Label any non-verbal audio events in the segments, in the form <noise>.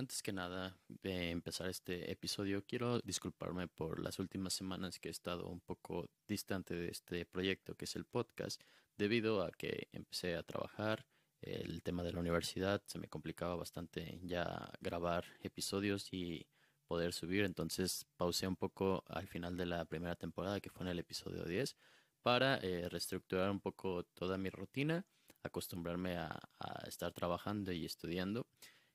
antes que nada de empezar este episodio, quiero disculparme por las últimas semanas que he estado un poco distante de este proyecto que es el podcast, debido a que empecé a trabajar, el tema de la universidad se me complicaba bastante ya grabar episodios y poder subir, entonces pausé un poco al final de la primera temporada, que fue en el episodio 10, para eh, reestructurar un poco toda mi rutina, acostumbrarme a, a estar trabajando y estudiando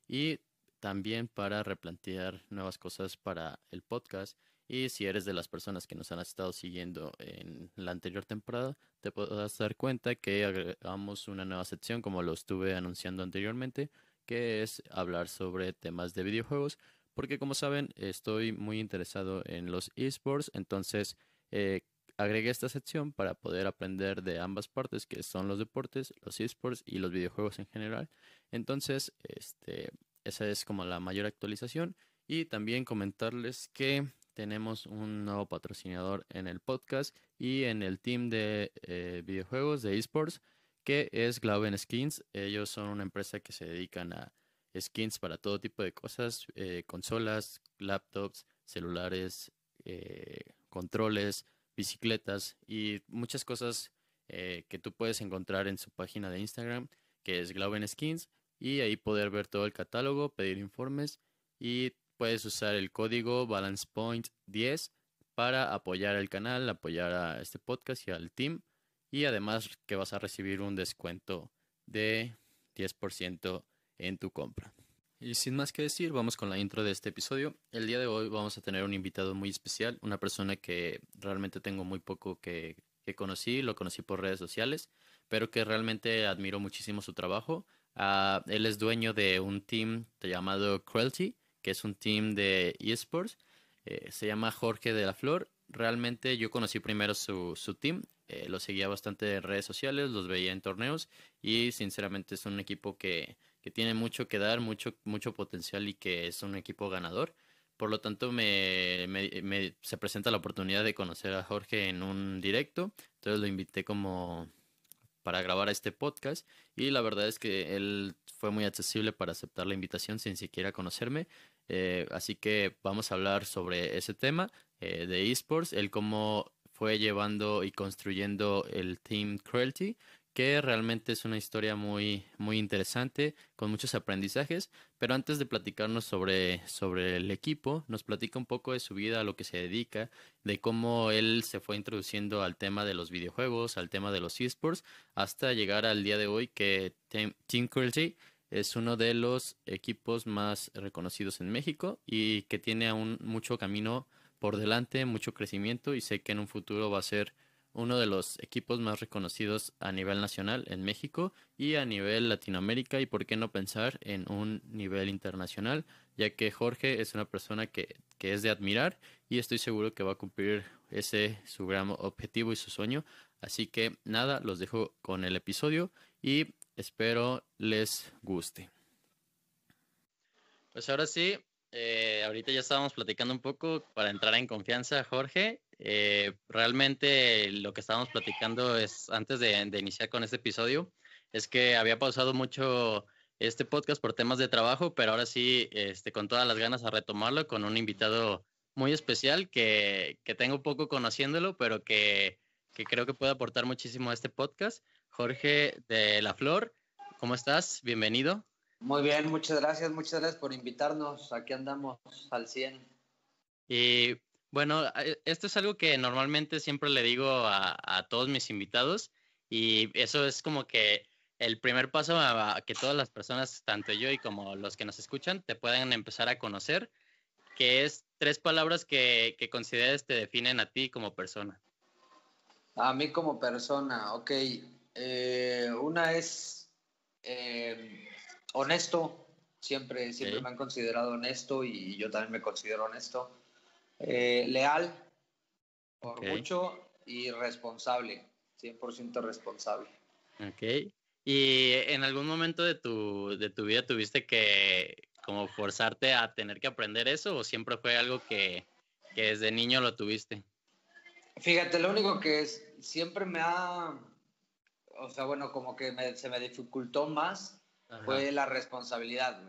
y también para replantear nuevas cosas para el podcast. Y si eres de las personas que nos han estado siguiendo en la anterior temporada, te podrás dar cuenta que agregamos una nueva sección, como lo estuve anunciando anteriormente, que es hablar sobre temas de videojuegos, porque como saben, estoy muy interesado en los esports, entonces eh, agregué esta sección para poder aprender de ambas partes, que son los deportes, los esports y los videojuegos en general. Entonces, este, esa es como la mayor actualización. Y también comentarles que tenemos un nuevo patrocinador en el podcast y en el team de eh, videojuegos de esports, que es Glauben Skins. Ellos son una empresa que se dedican a skins para todo tipo de cosas, eh, consolas, laptops, celulares, eh, controles, bicicletas y muchas cosas que tú puedes encontrar en su página de Instagram, que es Glauben Skins y ahí poder ver todo el catálogo, pedir informes y puedes usar el código BalancePoint10 para apoyar el canal, apoyar a este podcast y al team y además que vas a recibir un descuento de 10% en tu compra. Y sin más que decir, vamos con la intro de este episodio. El día de hoy vamos a tener un invitado muy especial, una persona que realmente tengo muy poco que, que conocí, lo conocí por redes sociales, pero que realmente admiro muchísimo su trabajo. Uh, él es dueño de un team llamado Cruelty, que es un team de esports. Eh, se llama Jorge de la Flor. Realmente yo conocí primero su, su team, eh, lo seguía bastante en redes sociales, los veía en torneos y sinceramente es un equipo que, que tiene mucho que dar, mucho, mucho potencial y que es un equipo ganador. Por lo tanto, me, me, se presenta la oportunidad de conocer a Jorge en un directo. Entonces lo invité como, para grabar este podcast y la verdad es que él fue muy accesible para aceptar la invitación sin siquiera conocerme. Eh, así que vamos a hablar sobre ese tema eh, de esports, el cómo fue llevando y construyendo el Team Cruelty que realmente es una historia muy, muy interesante, con muchos aprendizajes, pero antes de platicarnos sobre, sobre el equipo, nos platica un poco de su vida, a lo que se dedica, de cómo él se fue introduciendo al tema de los videojuegos, al tema de los esports, hasta llegar al día de hoy que Team Cruelty es uno de los equipos más reconocidos en México y que tiene aún mucho camino por delante, mucho crecimiento y sé que en un futuro va a ser uno de los equipos más reconocidos a nivel nacional en México y a nivel Latinoamérica y por qué no pensar en un nivel internacional, ya que Jorge es una persona que, que es de admirar y estoy seguro que va a cumplir ese su gran objetivo y su sueño. Así que nada, los dejo con el episodio y espero les guste. Pues ahora sí, eh, ahorita ya estábamos platicando un poco para entrar en confianza, Jorge. Eh, realmente lo que estábamos platicando es, antes de, iniciar con este episodio, es que había pausado mucho este podcast por temas de trabajo, pero ahora sí, este, con todas las ganas a retomarlo con un invitado muy especial que, que tengo poco conociéndolo, pero que, que creo que puede aportar muchísimo a este podcast. Jorge de La Flor, ¿cómo estás? Bienvenido. Muy bien, muchas gracias, muchas gracias por invitarnos. Aquí andamos al 100. Y bueno, eh, esto es algo que normalmente siempre le digo a, todos mis invitados y eso es como que el primer paso a, que todas las personas, tanto yo y como los que nos escuchan, te puedan empezar a conocer, que es tres palabras que, que consideres te definen a ti como persona. A mí como persona, ok. Eh, una es eh, honesto, siempre, siempre me han considerado honesto y yo también me considero honesto. Eh, leal, por mucho, y responsable, 100% responsable. Ok. ¿Y en algún momento de tu, de tu vida tuviste que como forzarte a tener que aprender eso o siempre fue algo que, que desde niño lo tuviste? Fíjate, lo único que es, siempre me ha, o sea, bueno, como que se me dificultó más fue la responsabilidad.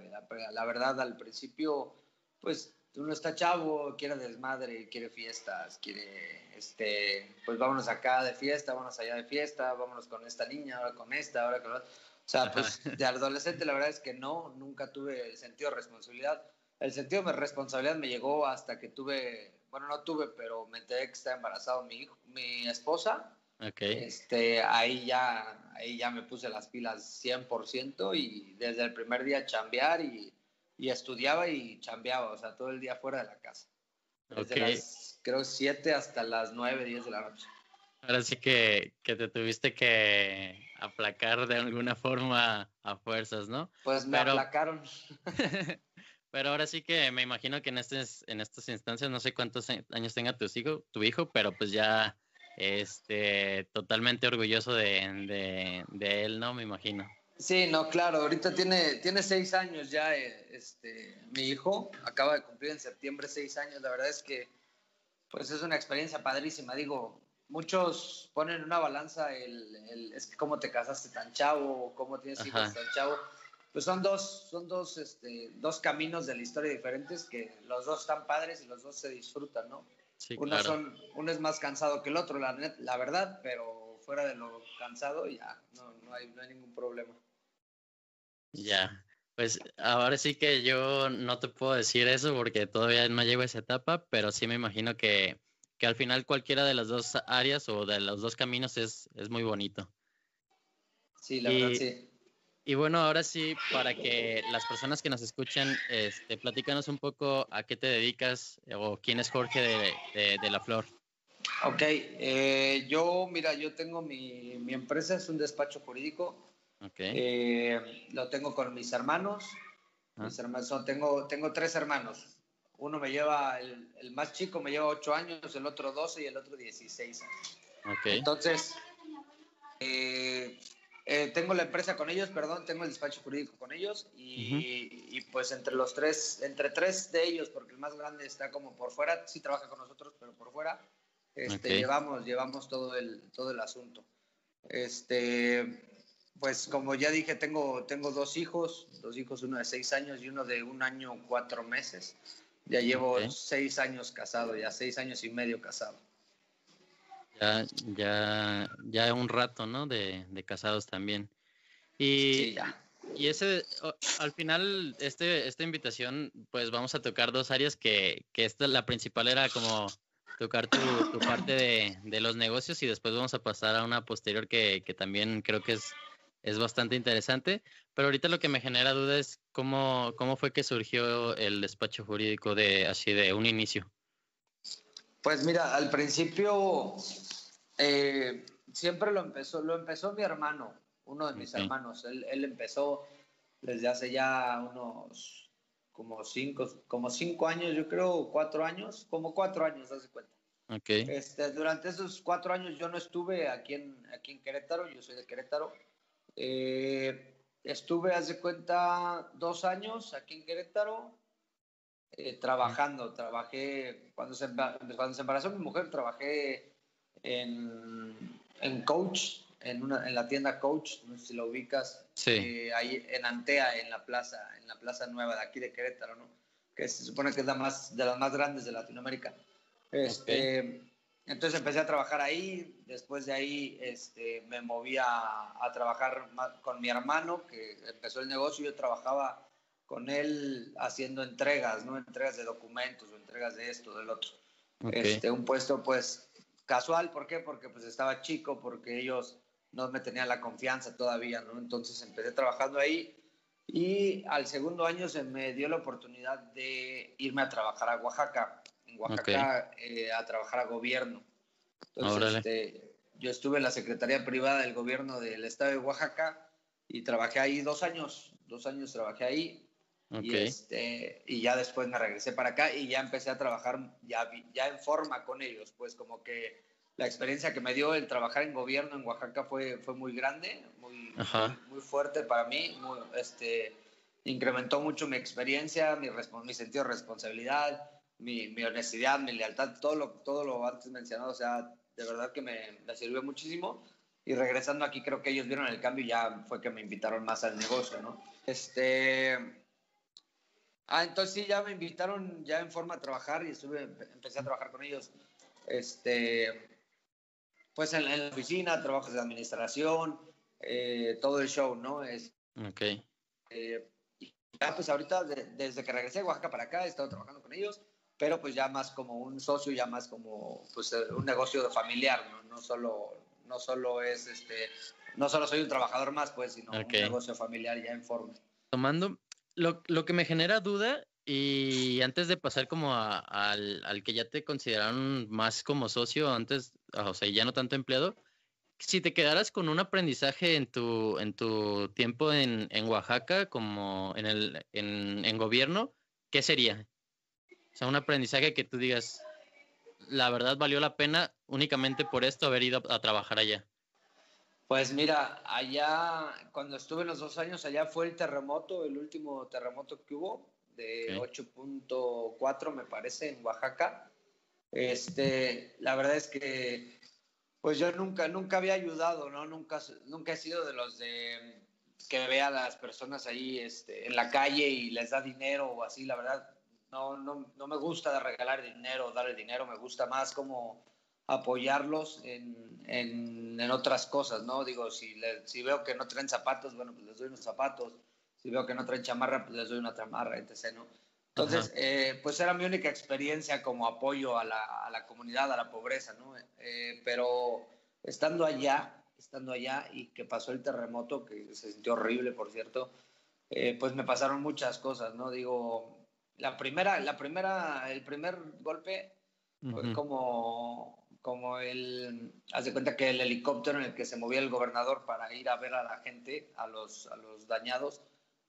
La, verdad, al principio, pues uno está chavo, quiere desmadre, quiere fiestas, quiere, este, pues vámonos acá de fiesta, vámonos allá de fiesta, vámonos con esta niña, ahora con esta, ahora con otra. O sea, pues de adolescente la verdad es que no, nunca tuve el sentido de responsabilidad. El sentido de responsabilidad me llegó hasta que tuve, bueno, no tuve, pero me enteré que estaba embarazado mi hijo, mi esposa. Okay. Este, ahí ya, ahí ya me puse las pilas 100% y desde el primer día chambear y, y estudiaba y chambeaba, o sea, todo el día fuera de la casa. Desde las, creo, 7 hasta las 9, 10 de la noche. Ahora sí que, que te tuviste que aplacar de alguna forma a fuerzas, ¿no? Pues me aplacaron. <laughs> pero ahora sí que me imagino que en, estas en estas instancias, no sé cuántos años tenga tu hijo, tu hijo, pero pues ya este, totalmente orgulloso de, de, él, ¿no? Me imagino. Sí, no, claro, ahorita tiene, tiene seis años ya, eh, este, mi hijo acaba de cumplir en septiembre seis años, la verdad es que pues es una experiencia padrísima, digo, muchos ponen una balanza el, el es que cómo te casaste tan chavo, cómo tienes hijos tan chavo, pues son dos, son dos, este, dos caminos de la historia diferentes que los dos están padres y los dos se disfrutan, ¿no? uno, son, uno es más cansado que el otro, la, la verdad, pero fuera de lo cansado ya no, no, hay, no hay ningún problema. Ya, pues ahora sí que yo no te puedo decir eso porque todavía no llego a esa etapa, pero sí me imagino que, que al final cualquiera de las dos áreas o de los dos caminos es, es muy bonito. Sí, la verdad sí. Y bueno, ahora sí, para que las personas que nos escuchan, este, platícanos un poco a qué te dedicas o quién es Jorge de, de, La Flor. Ok, eh, yo, mira, yo tengo mi, mi, empresa, es un despacho jurídico. Okay. Eh, lo tengo con mis hermanos. Ah. Mis hermanos tengo, tengo tres hermanos. Uno me lleva, el, el, más chico me lleva ocho años, el otro 12 y el otro 16 años. Okay. Entonces, eh, eh, tengo la empresa con ellos, perdón, tengo el despacho jurídico con ellos y, pues entre los tres, entre tres de ellos, porque el más grande está como por fuera, sí trabaja con nosotros, pero por fuera, este, llevamos, llevamos todo el, todo el asunto. Este, pues como ya dije, tengo, tengo dos hijos, dos hijos, uno de seis años y uno de un año cuatro meses. Ya llevo seis años casado, ya seis años y medio casado. Ya, ya, ya un rato, ¿no? De, de casados también. Y, sí, ya. y ese, al final, este, esta invitación, pues vamos a tocar dos áreas que, que esta, la principal era como tocar tu, tu parte de, de, los negocios y después vamos a pasar a una posterior que, que también creo que es, es bastante interesante. Pero ahorita lo que me genera duda es cómo, cómo fue que surgió el despacho jurídico de así de un inicio. Pues mira, al principio eh, siempre lo empezó, lo empezó mi hermano, uno de mis hermanos. Él, él, empezó desde hace ya unos como cinco, como cinco años, yo creo, cuatro años, como cuatro años, hace cuenta. Okay. Este, durante esos cuatro años yo no estuve aquí en, aquí en Querétaro, yo soy de Querétaro. Eh, estuve, hace cuenta, dos años aquí en Querétaro eh, trabajando. Trabajé, cuando se, cuando se embarazó mi mujer, trabajé en, en Coach, en, una, en la tienda Coach, no sé si lo ubicas, sí. eh, ahí en Antea, en la plaza, en la plaza nueva de aquí de Querétaro, ¿no? que se supone que es la más, de las más grandes de Latinoamérica. Este, okay. Entonces empecé a trabajar ahí, después de ahí este, me moví a, a, trabajar con mi hermano, que empezó el negocio, yo trabajaba con él haciendo entregas, ¿no? Entregas de documentos o entregas de esto, del otro. Okay. Este, un puesto pues casual, ¿por qué? Porque pues estaba chico, porque ellos no me tenían la confianza todavía, ¿no? Entonces empecé trabajando ahí y al segundo año se me dio la oportunidad de irme a trabajar a Oaxaca, en Oaxaca okay. eh, a trabajar a gobierno. Entonces, este, yo estuve en la Secretaría Privada del Gobierno del Estado de Oaxaca y trabajé ahí dos años, dos años trabajé ahí. Okay. Y, este, y ya después me regresé para acá y ya empecé a trabajar ya, ya en forma con ellos, pues como que la experiencia que me dio el trabajar en gobierno en Oaxaca fue, fue muy grande, muy, muy, muy, fuerte para mí, muy, este, incrementó mucho mi experiencia, mi, mi sentido de responsabilidad, mi, mi, honestidad, mi lealtad, todo lo, todo lo antes mencionado, o sea, de verdad que me, me sirvió muchísimo. y regresando aquí creo que ellos vieron el cambio y ya fue que me invitaron más al negocio, ¿no? Este... Ah, entonces sí, ya me invitaron ya en forma a trabajar y estuve, empecé a trabajar con ellos, este, pues en, la oficina, trabajos de administración, eh, todo el show, ¿no? Es, ok. Eh, ya pues ahorita, desde que regresé de Oaxaca para acá, he estado trabajando con ellos, pero pues ya más como un socio, ya más como pues un negocio familiar, ¿no? No solo, no solo es este, no solo soy un trabajador más, pues, sino un negocio familiar ya en forma. Tomando, lo, lo que me genera duda y antes de pasar como al, al, que ya te consideraron más como socio, antes, o sea, ya no tanto empleado, si te quedaras con un aprendizaje en tu, en tu tiempo en, en Oaxaca, como en el en, en, gobierno, ¿qué sería? O sea, un aprendizaje que tú digas, la verdad valió la pena únicamente por esto haber ido a, trabajar allá. Pues mira, allá, cuando estuve los dos años, allá fue el terremoto, el último terremoto que hubo, de 8.4 me parece, en Oaxaca. Este, la verdad es que pues yo nunca, nunca había ayudado, ¿no? Nunca, nunca he sido de los de que vea a las personas ahí este, en la calle y les da dinero o así, la verdad, no, no, no me gusta regalar dinero, darle dinero, me gusta más como apoyarlos en, en, en otras cosas, ¿no? Digo, si, si veo que no traen zapatos, bueno, pues les doy unos zapatos, si veo que no traen chamarra, pues les doy una chamarra, etc., ¿no? Entonces, eh, pues era mi única experiencia como apoyo a la, a la comunidad, a la pobreza, ¿no? Eh, pero estando allá, estando allá y que pasó el terremoto, que se sintió horrible, por cierto, eh, pues me pasaron muchas cosas, ¿no? Digo, la primera, la primera, el primer golpe fue como, como el, haz de cuenta que el helicóptero en el que se movía el gobernador para ir a ver a la gente, a los, a los dañados,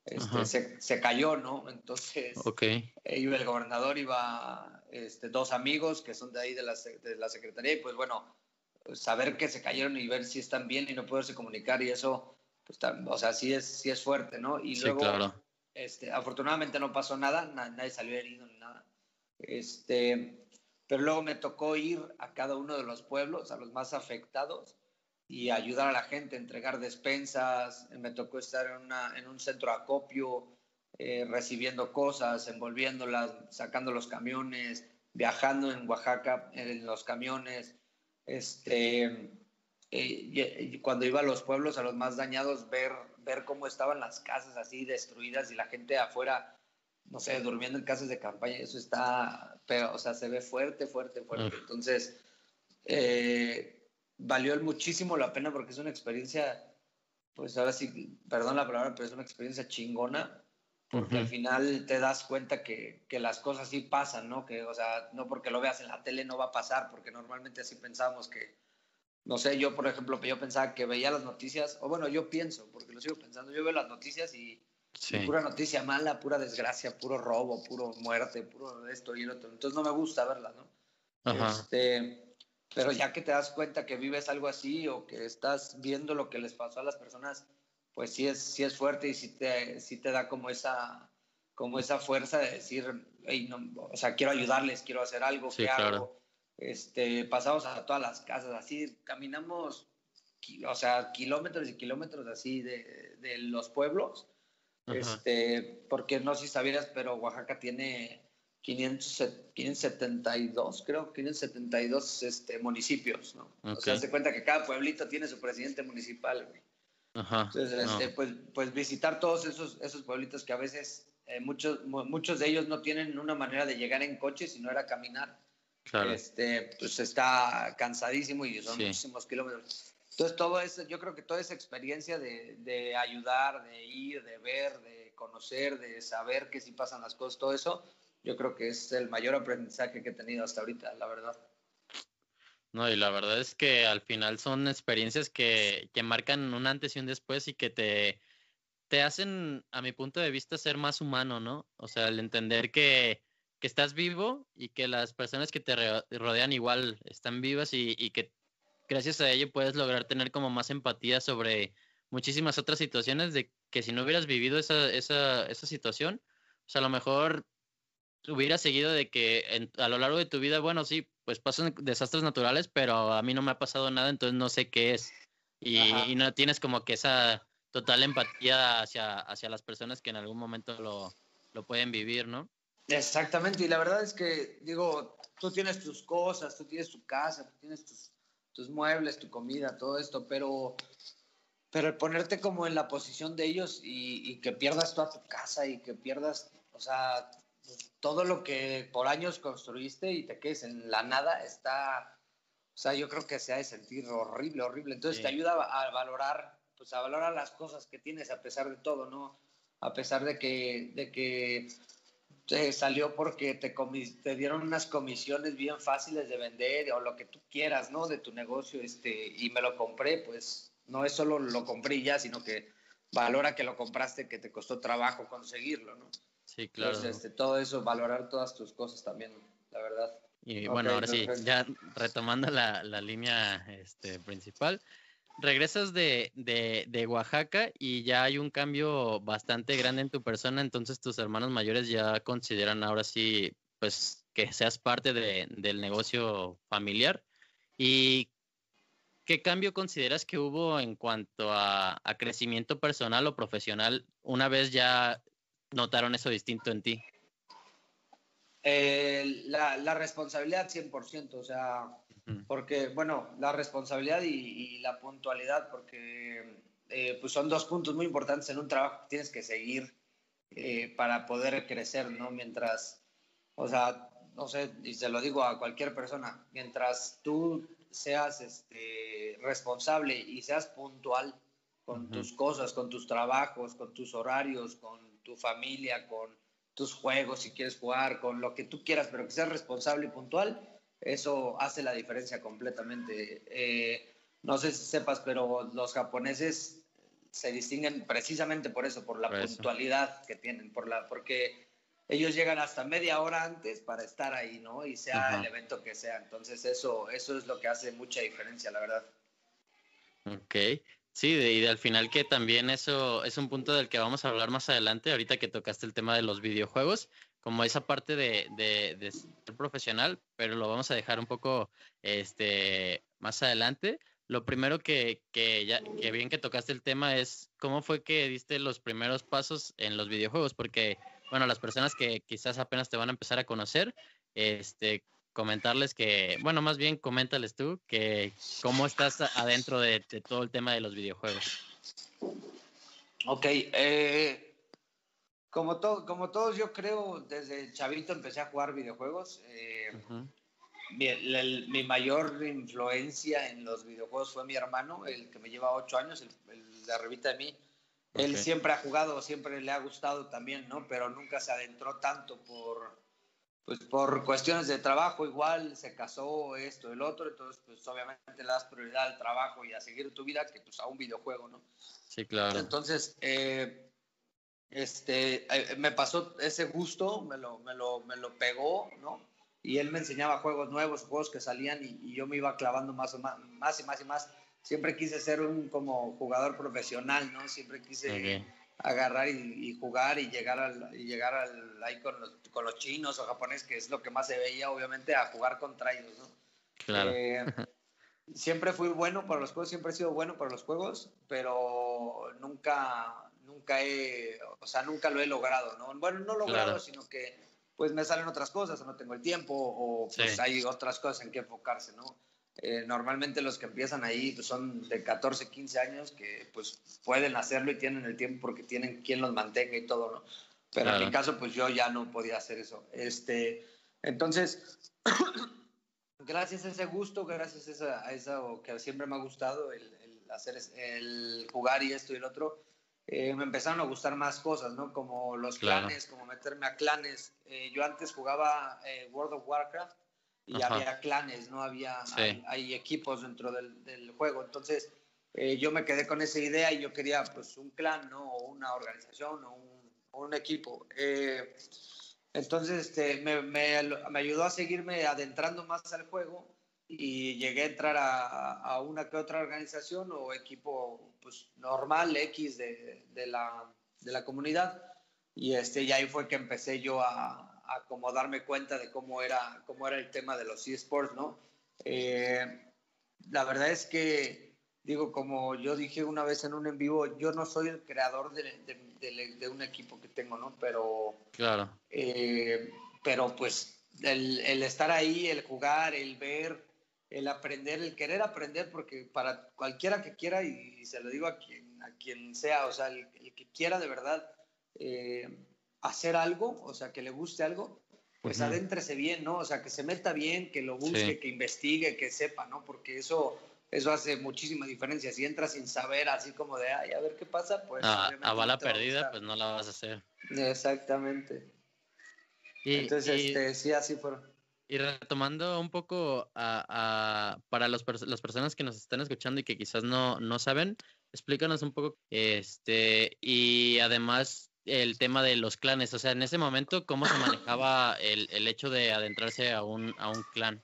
este, se, se, cayó, ¿no? Entonces, okay. iba el gobernador, iba este, dos amigos que son de ahí de la, de la Secretaría, y pues bueno, saber que se cayeron y ver si están bien y no poderse comunicar y eso, pues, o sea, sí es, sí es fuerte, ¿no? Y luego, claro. Este, afortunadamente no pasó nada, nadie salió herido ni nada. Este, pero luego me tocó ir a cada uno de los pueblos, a los más afectados, y ayudar a la gente, entregar despensas. Me tocó estar en, una, en un centro acopio, eh, recibiendo cosas, envolviéndolas, sacando los camiones, viajando en Oaxaca en los camiones. Este, eh, cuando iba a los pueblos, a los más dañados, ver, ver cómo estaban las casas así destruidas y la gente afuera, no sé, durmiendo en casas de campaña. Eso está, pero, o sea, se ve fuerte, fuerte, fuerte. Entonces, eh, valió muchísimo la pena porque es una experiencia, pues ahora sí, perdón la palabra, pero es una experiencia chingona, porque al final te das cuenta que, que, las cosas sí pasan, ¿no? Que, o sea, no porque lo veas en la tele no va a pasar, porque normalmente así pensamos que, no sé, yo por ejemplo, yo pensaba que veía las noticias, o bueno, yo pienso, porque lo sigo pensando, yo veo las noticias y, pura noticia mala, pura desgracia, puro robo, puro muerte, puro esto y lo otro, entonces no me gusta verla, ¿no? Este, pero ya que te das cuenta que vives algo así o que estás viendo lo que les pasó a las personas, pues sí es, sí es fuerte y sí te, sí te da como esa, como esa fuerza de decir, no, o sea, quiero ayudarles, quiero hacer algo, ¿qué hago? Este, pasamos a todas las casas, así caminamos, o sea, kilómetros y kilómetros así de, de los pueblos, este, porque no sé si sabías, pero Oaxaca tiene 572, creo, 572 este, municipios, ¿no? O sea, se cuenta que cada pueblito tiene su presidente municipal, güey. Ajá, Entonces, este, pues, pues visitar todos esos, esos pueblitos que a veces eh, muchos, muchos de ellos no tienen una manera de llegar en coche, sino era caminar. Claro. Este, pues está cansadísimo y son muchísimos kilómetros. Entonces, todo eso, yo creo que toda esa experiencia de, de ayudar, de ir, de ver, de conocer, de saber que sí pasan las cosas, todo eso, yo creo que es el mayor aprendizaje que he tenido hasta ahorita, la verdad. No, y la verdad es que al final son experiencias que, que marcan un antes y un después y que te, te hacen, a mi punto de vista, ser más humano, ¿no? O sea, el entender que, que estás vivo y que las personas que te rodean igual están vivas y, y, que gracias a ello puedes lograr tener como más empatía sobre muchísimas otras situaciones de que si no hubieras vivido esa, esa, esa situación, pues a lo mejor hubiera seguido de que a lo largo de tu vida, bueno, sí, pues pasan desastres naturales, pero a mí no me ha pasado nada, entonces no sé qué es. y, no tienes como que esa total empatía hacia, hacia las personas que en algún momento lo, lo pueden vivir, ¿no? Exactamente, y la verdad es que, digo, tú tienes tus cosas, tú tienes tu casa, tú tienes tus, tus muebles, tu comida, todo esto, pero, pero el ponerte como en la posición de ellos y, y, que pierdas toda tu casa y que pierdas, o sea, todo lo que por años construiste y te quedes en la nada, está, o sea, yo creo que se ha de sentir horrible, horrible. Entonces te ayuda a valorar, pues a valorar las cosas que tienes a pesar de todo, ¿no? A pesar de que, de que te salió porque te, te dieron unas comisiones bien fáciles de vender o lo que tú quieras, ¿no? De tu negocio, este, y me lo compré, pues no es solo lo compré ya, sino que valora que lo compraste, que te costó trabajo conseguirlo, ¿no? Sí, claro. Entonces, este, todo eso, valorar todas tus cosas también, la verdad. Y bueno, ahora sí, ya retomando la, la línea este, principal, regresas de, de, de, Oaxaca y ya hay un cambio bastante grande en tu persona, entonces tus hermanos mayores ya consideran ahora sí, pues, que seas parte de, del negocio familiar. ¿Y qué cambio consideras que hubo en cuanto a, a crecimiento personal o profesional una vez ya notaron eso distinto en ti? Eh, la, la, responsabilidad 100%, o sea, porque, bueno, la responsabilidad y, la puntualidad, porque eh, pues son dos puntos muy importantes en un trabajo que tienes que seguir eh, para poder crecer, ¿no? Mientras, o sea, no sé, y se lo digo a cualquier persona, mientras tú seas este, responsable y seas puntual con tus cosas, con tus trabajos, con tus horarios, con tu familia, con tus juegos, si quieres jugar, con lo que tú quieras, pero que seas responsable y puntual, eso hace la diferencia completamente. Eh, no sé si sepas, pero los japoneses se distinguen precisamente por eso, por la puntualidad que tienen, por la, porque ellos llegan hasta media hora antes para estar ahí, ¿no? Y sea el evento que sea. Entonces eso, eso es lo que hace mucha diferencia, la verdad. Ok. Sí, y de, al final que también eso es un punto del que vamos a hablar más adelante, ahorita que tocaste el tema de los videojuegos, como esa parte de, de, ser profesional, pero lo vamos a dejar un poco este, más adelante. Lo primero que, que, ya, que bien que tocaste el tema es cómo fue que diste los primeros pasos en los videojuegos, porque, bueno, las personas que quizás apenas te van a empezar a conocer, este, comentarles que, bueno, más bien coméntales tú que cómo estás adentro de, todo el tema de los videojuegos. Ok, eh, como, como todos yo creo, desde chavito empecé a jugar videojuegos. Eh, mi, mayor influencia en los videojuegos fue mi hermano, el que me lleva ocho años, el, de arribita de mí. Él siempre ha jugado, siempre le ha gustado también, ¿no? Pero nunca se adentró tanto por pues por cuestiones de trabajo igual se casó esto, el otro, entonces pues obviamente le das prioridad al trabajo y a seguir tu vida que pues a un videojuego, ¿no? Sí, claro. Entonces, eh, este, eh, me pasó ese gusto, me lo, me, lo, me lo pegó, ¿no? Y él me enseñaba juegos nuevos, juegos que salían y, yo me iba clavando más, más, más y más y más. Siempre quise ser un como jugador profesional, ¿no? Siempre quise agarrar y, jugar y llegar al, y llegar al, ahí con los, con los, chinos o japoneses, que es lo que más se veía, obviamente, a jugar contra ellos, ¿no? Claro. Eh, <laughs> siempre fui bueno para los juegos, siempre he sido bueno para los juegos, pero nunca, nunca he, o sea, nunca lo he logrado, ¿no? Bueno, no logrado, sino que pues me salen otras cosas, o no tengo el tiempo, o pues hay otras cosas en que enfocarse, ¿no? Eh, normalmente los que empiezan ahí pues, son de 14, 15 años que pues pueden hacerlo y tienen el tiempo porque tienen quien los mantenga y todo, ¿no? Pero en mi caso pues yo ya no podía hacer eso. Este, entonces, <clears throat> gracias a ese gusto, gracias a, eso que siempre me ha gustado, el, hacer, el jugar y esto y el otro, eh, me empezaron a gustar más cosas, ¿no? Como los clanes, como meterme a clanes. Eh, yo antes jugaba World of Warcraft y había clanes, no había, hay, equipos dentro del, del juego. Entonces, eh, yo me quedé con esa idea y yo quería pues un clan, ¿no? O una organización o un, un equipo. Eh, entonces, este, me, me, me, ayudó a seguirme adentrando más al juego y llegué a entrar a, a una que otra organización o equipo pues, normal, X de, de, la, de la comunidad. Y, este, y ahí fue que empecé yo a, a como darme cuenta de cómo era, cómo era el tema de los eSports, ¿no? Eh, la verdad es que digo, como yo dije una vez en un en vivo, yo no soy el creador de, un equipo que tengo, ¿no? Pero, claro. Eh, pero pues el, el, estar ahí, el jugar, el ver, el aprender, el querer aprender, porque para cualquiera que quiera, y, se lo digo a quien, a quien sea, o sea, el, que quiera de verdad eh, hacer algo, o sea, que le guste algo, pues adéntrese bien, ¿no? O sea, que se meta bien, que lo busque, que investigue, que sepa, ¿no? Porque eso eso hace muchísima diferencia. Si entras sin saber, así como de, ay, a ver qué pasa, pues... a bala perdida, pues no la vas a hacer. Exactamente. Entonces, este, sí, así fueron. Y retomando un poco a, para los, las personas que nos están escuchando y que quizás no, no saben, explícanos un poco, este, y además el tema de los clanes, o sea, en ese momento, ¿cómo se manejaba el, el hecho de adentrarse a un, a un clan?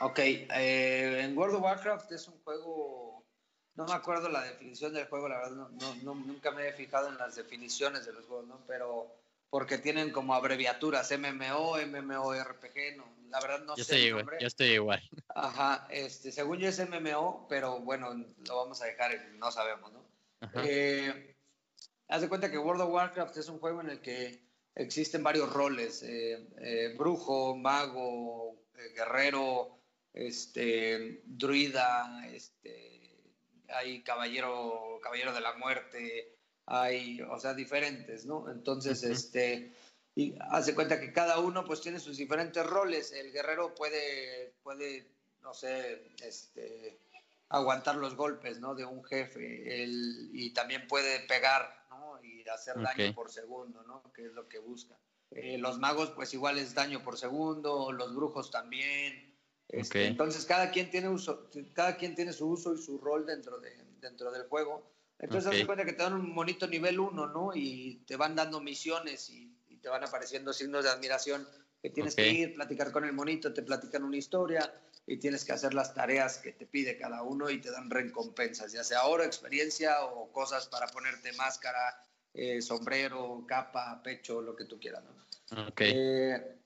Ok, eh, en World of Warcraft es un juego, no me acuerdo la definición del juego, la verdad, no, no, nunca me he fijado en las definiciones de los juegos, ¿no? Pero porque tienen como abreviaturas, MMO, MMORPG, no, la verdad no yo sé. Estoy igual, yo estoy igual. Ajá, este, según yo es MMO, pero bueno, lo vamos a dejar, no sabemos, ¿no? Eh, haz de cuenta que World of Warcraft es un juego en el que existen varios roles, eh, eh, brujo, mago, guerrero, este, druida, este, hay caballero, caballero de la muerte, hay, o sea, diferentes, ¿no? Entonces, este, y hace cuenta que cada uno pues tiene sus diferentes roles. El guerrero puede, puede, no sé, este, aguantar los golpes, ¿no? De un jefe, el, y también puede pegar, ¿no? Y hacer daño por segundo, ¿no? Que es lo que busca. Eh, los magos, pues igual es daño por segundo, los brujos también, este, entonces cada quien tiene uso, cada quien tiene su uso y su rol dentro, de, dentro del juego. Entonces okay. cuenta que te dan un monito nivel 1, ¿no? Y te van dando misiones y, te van apareciendo signos de admiración que tienes que ir, platicar con el monito, te platican una historia y tienes que hacer las tareas que te pide cada uno y te dan recompensas, ya sea oro, experiencia o cosas para ponerte máscara, eh, sombrero, capa, pecho, lo que tú quieras, ¿no? Okay. Eh,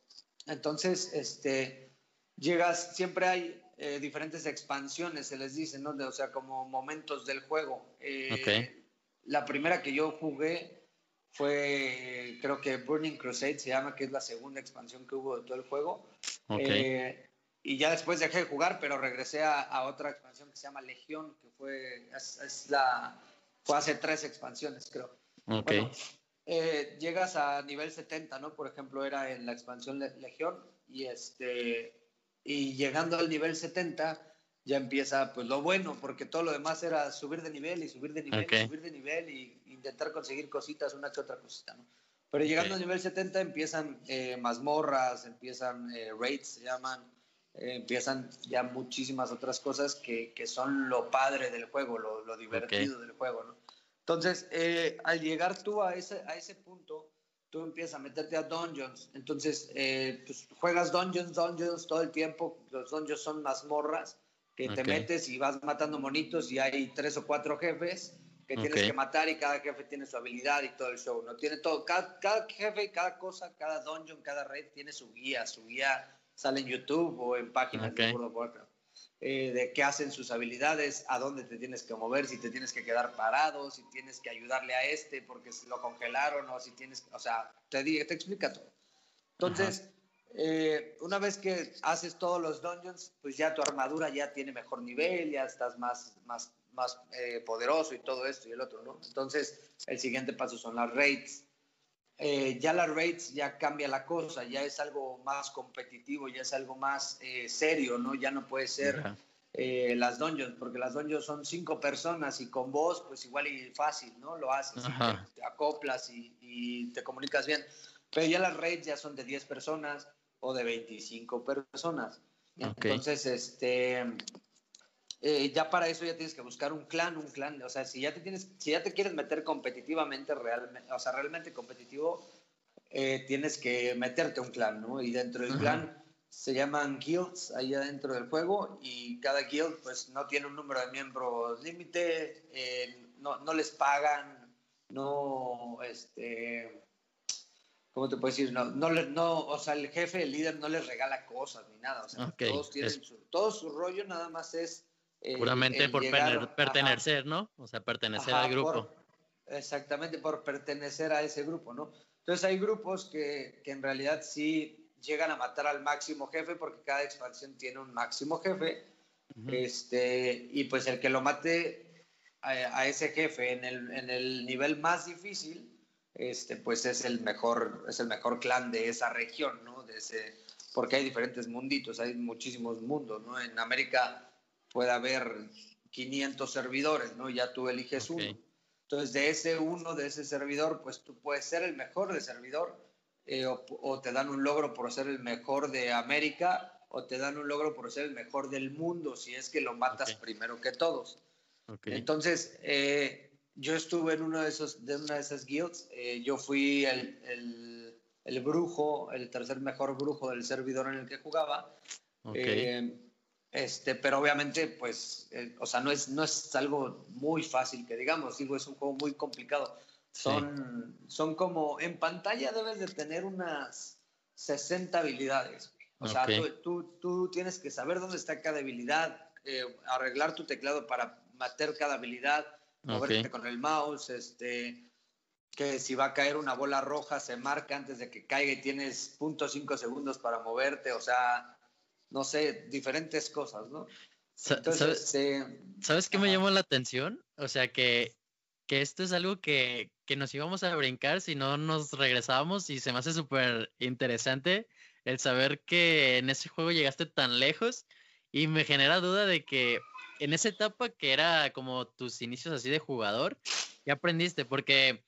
entonces, este llegas, siempre hay eh, diferentes expansiones, se les dice, ¿no? o sea, como momentos del juego. Eh, la primera que yo jugué fue, creo que Burning Crusade se llama, que es la segunda expansión que hubo de todo el juego. Eh, y ya después dejé de jugar, pero regresé a, otra expansión que se llama Legión, que fue, es, la, fue hace tres expansiones, creo. llegas a nivel 70, ¿no? Por ejemplo, era en la expansión Legión y este y llegando al nivel 70 ya empieza pues lo bueno, porque todo lo demás era subir de nivel y subir de nivel y subir de nivel y intentar conseguir cositas, una que otra cosita, ¿no? Pero llegando al nivel 70 empiezan eh, mazmorras, empiezan eh, raids, se llaman, eh, empiezan ya muchísimas otras cosas que, que, son lo padre del juego, lo, lo divertido del juego, ¿no? Entonces, al llegar tú a ese, a ese punto, tú empiezas a meterte a dungeons. Entonces, eh, pues, juegas dungeons, dungeons todo el tiempo. Los dungeons son mazmorras que te metes y vas matando monitos y hay tres o cuatro jefes que tienes que matar y cada jefe tiene su habilidad y todo el show. No tiene todo. Cada, cada jefe, cada cosa, cada dungeon, cada red tiene su guía. Su guía sale en YouTube o en páginas de World of Warcraft. Eh, de qué hacen sus habilidades, a dónde te tienes que mover, si te tienes que quedar parado, si tienes que ayudarle a este porque lo congelaron o si tienes, o sea, te, te explica todo. Entonces, eh, una vez que haces todos los dungeons, pues ya tu armadura ya tiene mejor nivel, ya estás más, más, más eh, poderoso y todo esto y el otro, ¿no? Entonces, el siguiente paso son las raids. Eh, ya las rates ya cambia la cosa, ya es algo más competitivo, ya es algo más eh, serio, ¿no? Ya no puede ser eh, las dungeons, porque las dungeons son cinco personas y con vos, pues igual y fácil, ¿no? Lo haces, te, acoplas y, te comunicas bien. Pero ya las raids ya son de 10 personas o de 25 personas. Entonces, este, eh, ya para eso ya tienes que buscar un clan, un clan, o sea, si ya te tienes, si ya te quieres meter competitivamente, realmente, o sea, realmente competitivo, eh, tienes que meterte un clan, ¿no? Y dentro del clan se llaman guilds ahí adentro del juego y cada guild pues no tiene un número de miembros límite, eh, no, no, les pagan, no, este, ¿cómo te puedo decir? No, no, no, o sea, el jefe, el líder no les regala cosas ni nada, o sea, todos tienen su, todo su rollo nada más es Puramente por pertenecer, ¿no? O sea, pertenecer al grupo. exactamente, por pertenecer a ese grupo, ¿no? Entonces hay grupos que, que, en realidad sí llegan a matar al máximo jefe porque cada expansión tiene un máximo jefe. este, y pues el que lo mate a, a ese jefe en el, en el, nivel más difícil, este, pues es el mejor, es el mejor clan de esa región, ¿no? De ese, porque hay diferentes munditos, hay muchísimos mundos, ¿no? En América puede haber 500 servidores, ¿no? Ya tú eliges uno. Entonces, de ese uno, de ese servidor, pues tú puedes ser el mejor de servidor eh, o, te dan un logro por ser el mejor de América o te dan un logro por ser el mejor del mundo si es que lo matas primero que todos. Entonces, eh, yo estuve en uno de, esos, de una de esas guilds, eh, yo fui el, el, el, brujo, el tercer mejor brujo del servidor en el que jugaba. Este, pero obviamente, pues, eh, o sea, no es, no es algo muy fácil que digamos, digo, es un juego muy complicado. Son, son como, en pantalla debes de tener unas 60 habilidades. O sea, tú, tú, tienes que saber dónde está cada habilidad, eh, arreglar tu teclado para meter cada habilidad, moverte con el mouse, este, que si va a caer una bola roja se marca antes de que caiga y tienes 0.5 segundos para moverte, o sea, no sé, diferentes cosas, ¿no? ¿Sabes, ¿Sabes qué me llamó la atención? O sea, que, que esto es algo que, que, nos íbamos a brincar si no nos regresábamos y se me hace súper interesante el saber que en ese juego llegaste tan lejos y me genera duda de que en esa etapa que era como tus inicios así de jugador, ¿qué aprendiste? Porque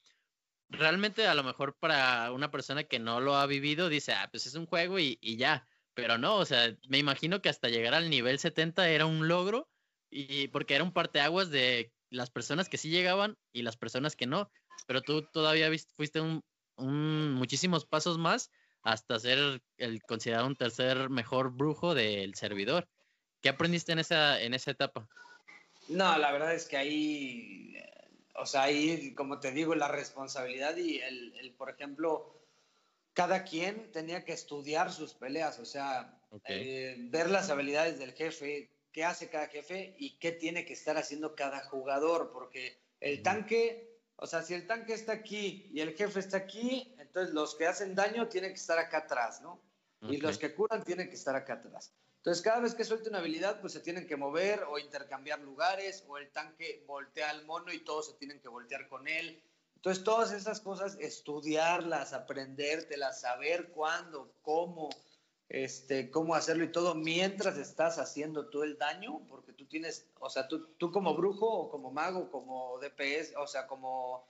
realmente a lo mejor para una persona que no lo ha vivido dice, ah, pues es un juego y, y ya pero no, o sea, me imagino que hasta llegar al nivel 70 era un logro, y porque era un parteaguas de las personas que sí llegaban y las personas que no. Pero tú todavía fuiste un, muchísimos pasos más hasta ser el considerado un tercer mejor brujo del servidor. ¿Qué aprendiste en esa, en esa etapa? No, la verdad es que ahí, o sea, ahí, como te digo, la responsabilidad y el por ejemplo, cada quien tenía que estudiar sus peleas, o sea, eh, ver las habilidades del jefe, qué hace cada jefe y qué tiene que estar haciendo cada jugador, porque el tanque, o sea, si el tanque está aquí y el jefe está aquí, entonces los que hacen daño tienen que estar acá atrás, ¿no? Y los que curan tienen que estar acá atrás. Entonces, cada vez que suelte una habilidad, pues se tienen que mover o intercambiar lugares, o el tanque voltea al mono y todos se tienen que voltear con él. Entonces, todas esas cosas, estudiarlas, aprendértelas, saber cuándo, cómo, este, cómo hacerlo y todo, mientras estás haciendo tú el daño, porque tú tienes, o sea, tú, tú como brujo o como mago, como DPS, o sea, como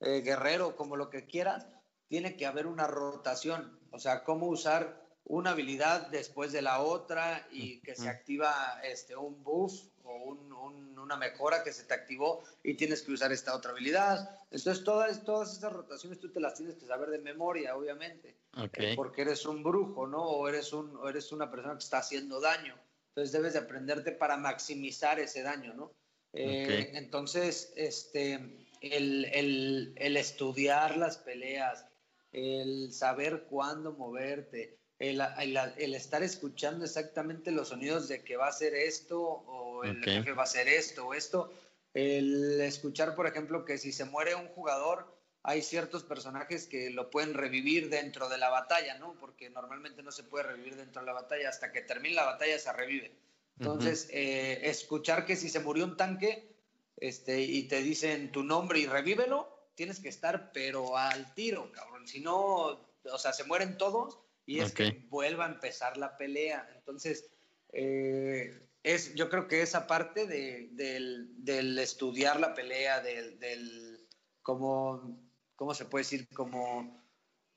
eh, guerrero, como lo que quieras, tiene que haber una rotación, o sea, cómo usar una habilidad después de la otra y que se activa este, un buff o una mejora que se te activó y tienes que usar esta otra habilidad. Entonces todas, todas esas rotaciones tú te las tienes que saber de memoria, obviamente, eh, porque eres un brujo, ¿no? O eres, un, eres una persona que está haciendo daño. Entonces debes de aprenderte para maximizar ese daño, ¿no? Eh, entonces, este, el, el, el estudiar las peleas, el saber cuándo moverte, el, estar escuchando exactamente los sonidos de que va a ser esto o el jefe va a ser esto o esto, el escuchar, por ejemplo, que si se muere un jugador, hay ciertos personajes que lo pueden revivir dentro de la batalla, ¿no? Porque normalmente no se puede revivir dentro de la batalla, hasta que termine la batalla se revive. Entonces, eh, escuchar que si se murió un tanque este, y te dicen tu nombre y revívelo, tienes que estar pero al tiro, cabrón. Si no, o sea, se mueren todos y es que vuelva a empezar la pelea. Entonces, eh, es, yo creo que esa parte de, del, estudiar la pelea, del, del como, ¿cómo se puede decir? Como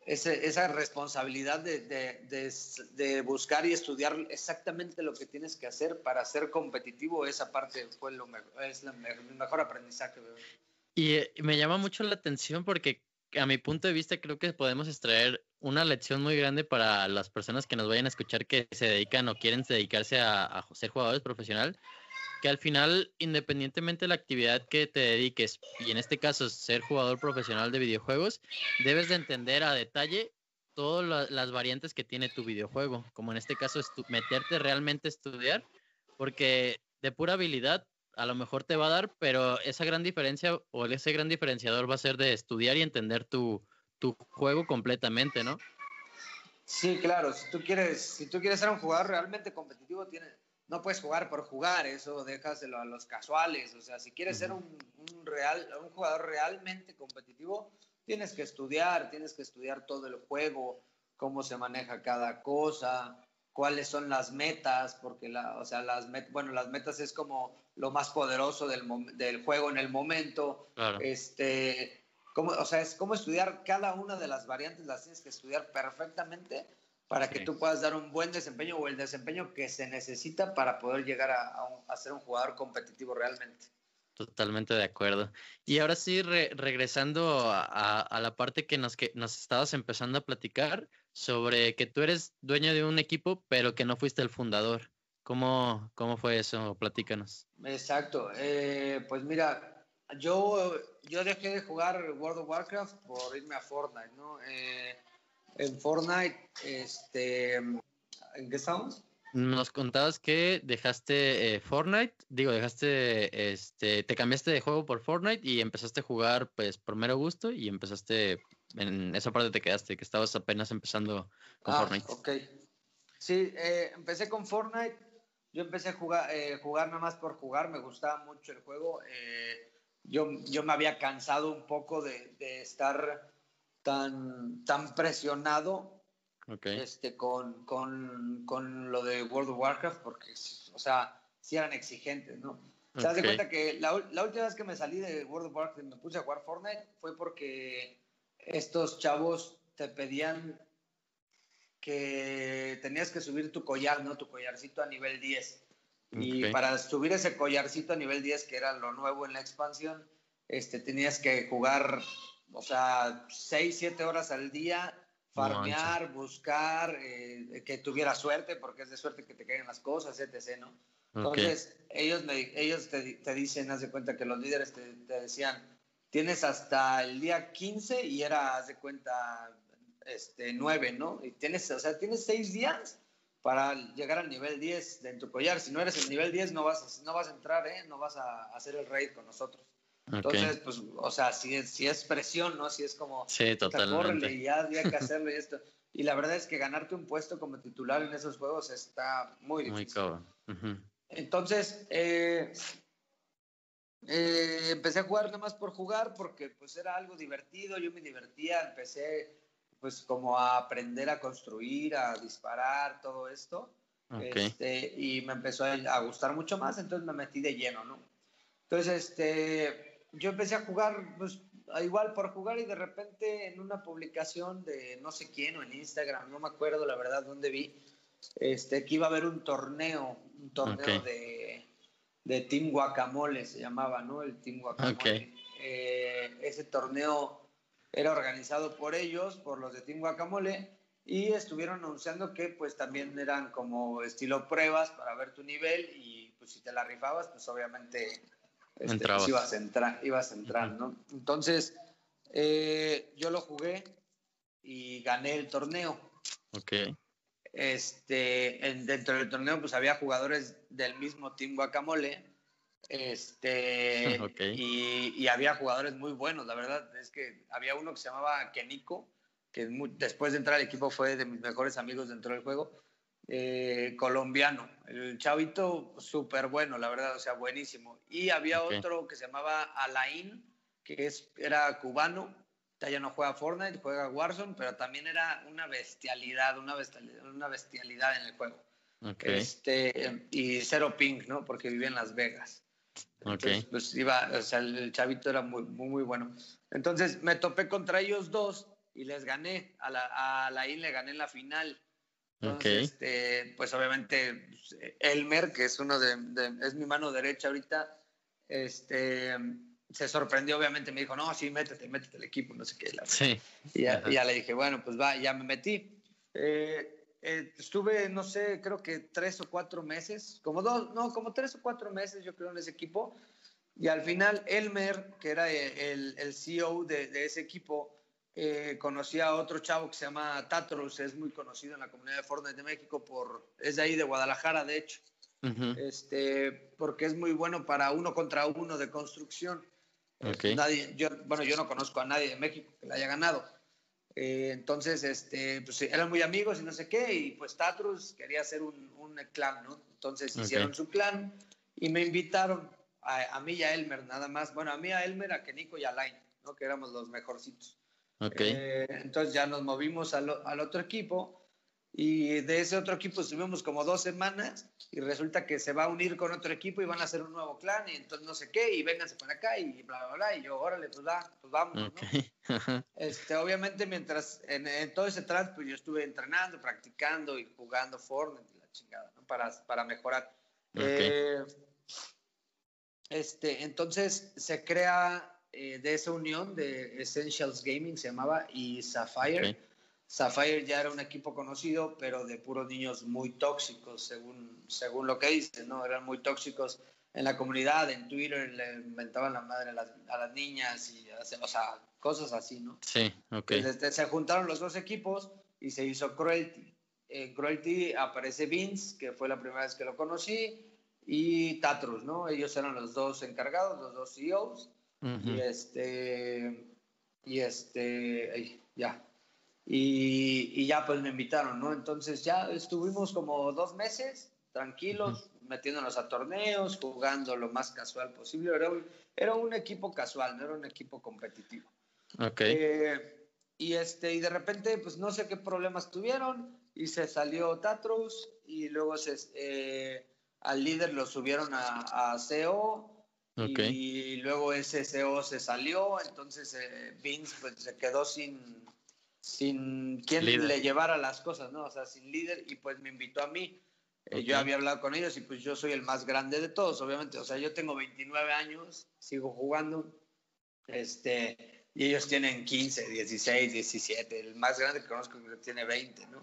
esa responsabilidad de, de, buscar y estudiar exactamente lo que tienes que hacer para ser competitivo, esa parte fue lo es el mejor aprendizaje. Y me llama mucho la atención porque a mi punto de vista creo que podemos extraer una lección muy grande para las personas que nos vayan a escuchar que se dedican o quieren dedicarse a, ser jugadores profesional, que al final, independientemente de la actividad que te dediques, y en este caso ser jugador profesional de videojuegos, debes de entender a detalle todas las variantes que tiene tu videojuego, como en este caso meterte realmente a estudiar, porque de pura habilidad a lo mejor te va a dar, pero esa gran diferencia o ese gran diferenciador va a ser de estudiar y entender tu, tu juego completamente, ¿no? Sí, claro, si tú quieres, si tú quieres ser un jugador realmente competitivo, tienes, no puedes jugar por jugar, eso déjaselo a los casuales, o sea, si quieres ser un, un, real, un jugador realmente competitivo, tienes que estudiar, tienes que estudiar todo el juego, cómo se maneja cada cosa, cuáles son las metas, porque la, o sea, las bueno, las metas es como lo más poderoso del, del juego en el momento. Este, cómo, o sea, es como estudiar cada una de las variantes, las tienes que estudiar perfectamente para que tú puedas dar un buen desempeño o el desempeño que se necesita para poder llegar a, a, ser un jugador competitivo realmente. Totalmente de acuerdo. Y ahora sí, regresando a, a, la parte que nos, que nos estabas empezando a platicar sobre que tú eres dueño de un equipo, pero que no fuiste el fundador. ¿Cómo, cómo fue eso? Platícanos. Exacto. Eh, pues mira, yo, yo dejé de jugar World of Warcraft por irme a Fortnite, ¿no? Eh, en Fortnite, este, ¿en qué estamos? Nos contabas que dejaste eh, Fortnite, digo, dejaste, este, te cambiaste de juego por Fortnite y empezaste a jugar, pues, por mero gusto y empezaste, en esa parte te quedaste, que estabas apenas empezando con ah, Fortnite. ok. Sí, eh, empecé con Fortnite, yo empecé a jugar, eh, jugar nada más por jugar, me gustaba mucho el juego, yo, yo me había cansado un poco de, de estar tan, tan presionado este, con, con, con, lo de World of Warcraft, porque, o sea, sí eran exigentes, ¿no? ¿Te das cuenta que la, la, última vez que me salí de World of Warcraft y me puse a jugar Fortnite fue porque estos chavos te pedían que tenías que subir tu collar, ¿no? Tu collarcito a nivel 10. Y para subir ese collarcito a nivel 10, que era lo nuevo en la expansión, este, tenías que jugar, o sea, 6, 7 horas al día farmear, buscar, eh, que tuviera suerte, porque es de suerte que te caigan las cosas, etc., ¿no? Entonces, ellos, me, ellos te, te, dicen, haz de cuenta que los líderes te, te, decían, tienes hasta el día 15 y era, haz de cuenta, este, 9, ¿no? Y tienes, o sea, tienes 6 días para llegar al nivel 10 de tu collar. Si no eres el nivel 10, no vas, no vas a entrar, ¿eh? No vas a hacer el raid con nosotros. Entonces, pues, o sea, si es, si es presión, ¿no? Si es como, sí, totalmente. y ya había que hacerlo y esto. Y la verdad es que ganarte un puesto como titular en esos juegos está muy difícil. Muy Entonces, eh, eh, empecé a jugar nada más por jugar porque pues era algo divertido, yo me divertía, empecé pues como a aprender a construir, a disparar, todo esto. Este, y me empezó a, gustar mucho más, entonces me metí de lleno, ¿no? Entonces, este, yo empecé a jugar, pues igual por jugar y de repente en una publicación de no sé quién o en Instagram, no me acuerdo la verdad dónde vi, este, que iba a haber un torneo, un torneo de, de Team Guacamole se llamaba, ¿no? El Team Guacamole. Eh, ese torneo era organizado por ellos, por los de Team Guacamole, y estuvieron anunciando que pues también eran como estilo pruebas para ver tu nivel y pues si te la rifabas, pues obviamente este, pues, ibas a entrar, ibas a entrar ¿no? Entonces, eh, yo lo jugué y gané el torneo. Ok. Este, dentro del torneo, pues había jugadores del mismo Team Guacamole. Este, <laughs> y, y, había jugadores muy buenos, la verdad es que había uno que se llamaba Keniko, que después de entrar al equipo fue de mis mejores amigos dentro del juego eh, colombiano. El chavito súper bueno, la verdad, o sea, buenísimo. Y había otro que se llamaba Alain, que es, era cubano, ya no juega Fortnite, juega Warzone, pero también era una bestialidad, una bestialidad, una bestialidad en el juego. Este, y cero pink, ¿no? Porque vivía en Las Vegas. Entonces, pues iba, o sea, el chavito era muy, muy, muy bueno. Entonces me topé contra ellos dos y les gané. A la, a Alain le gané en la final. Entonces, este, pues obviamente Elmer, que es uno de, es mi mano derecha ahorita, este, se sorprendió, obviamente me dijo, no, sí, métete, métete al equipo, no sé qué. sí. Y ya, le dije, bueno, pues va, ya me metí. Eh, eh, estuve, no sé, creo que tres o cuatro meses, como dos, no, como tres o cuatro meses yo creo en ese equipo. Y al final Elmer, que era el, el CEO de, de ese equipo, eh, conocí a otro chavo que se llama Tatros, es muy conocido en la comunidad de Fortnite de México, por, es de ahí de Guadalajara, de hecho. este, porque es muy bueno para uno contra uno de construcción. Nadie, yo, bueno, yo no conozco a nadie de México que le haya ganado. Eh, entonces, este, pues eran muy amigos y no sé qué, y pues Tatrus quería hacer un, un clan, ¿no? Entonces hicieron su clan y me invitaron a, a, mí y a Elmer, nada más. Bueno, a mí, a Elmer, a Kenico y a Line, ¿no? Que éramos los mejorcitos. Okay. Eh, entonces ya nos movimos al, al otro equipo y de ese otro equipo estuvimos como dos semanas y resulta que se va a unir con otro equipo y van a hacer un nuevo clan y entonces no sé qué y vénganse para acá y bla, bla, bla. Y yo, órale, pues, pues vamos. ¿no? <laughs> este, obviamente mientras en, en, todo ese trans, pues yo estuve entrenando, practicando y jugando Fortnite y la chingada, ¿no? Para, para mejorar. Okay. Eh, este, entonces se crea eh, de esa unión de Essentials Gaming, se llamaba, y Sapphire. Ok. Sapphire ya era un equipo conocido, pero de puros niños muy tóxicos, según, según lo que dicen, ¿no? Eran muy tóxicos en la comunidad, en Twitter, le inventaban la madre a las, a las niñas, y, o sea, cosas así, ¿no? Sí, ok. Entonces, se juntaron los dos equipos y se hizo Cruelty. En Cruelty aparece Vince, que fue la primera vez que lo conocí, y Tatrus, ¿no? Ellos eran los dos encargados, los dos CEOs. Uh Y -huh. este, y este, ay, ya. Y, y, ya pues me invitaron, ¿no? Entonces ya estuvimos como dos meses tranquilos, uh -huh. metiéndonos a torneos, jugando lo más casual posible. Era un, era un equipo casual, no era un equipo competitivo. Ok. Eh, y, este, y de repente, pues no sé qué problemas tuvieron y se salió Tatros y luego se, eh, al líder lo subieron a, a CEO Okay. y luego ese CEO se salió, entonces eh, Vince pues, se quedó sin, sin quien líder. le llevara las cosas, ¿no? O sea, sin líder y pues me invitó a mí. Eh, okay. Yo había hablado con ellos y pues yo soy el más grande de todos, obviamente. O sea, yo tengo 29 años, sigo jugando, este, y ellos tienen 15, 16, 17. El más grande que conozco tiene 20, ¿no?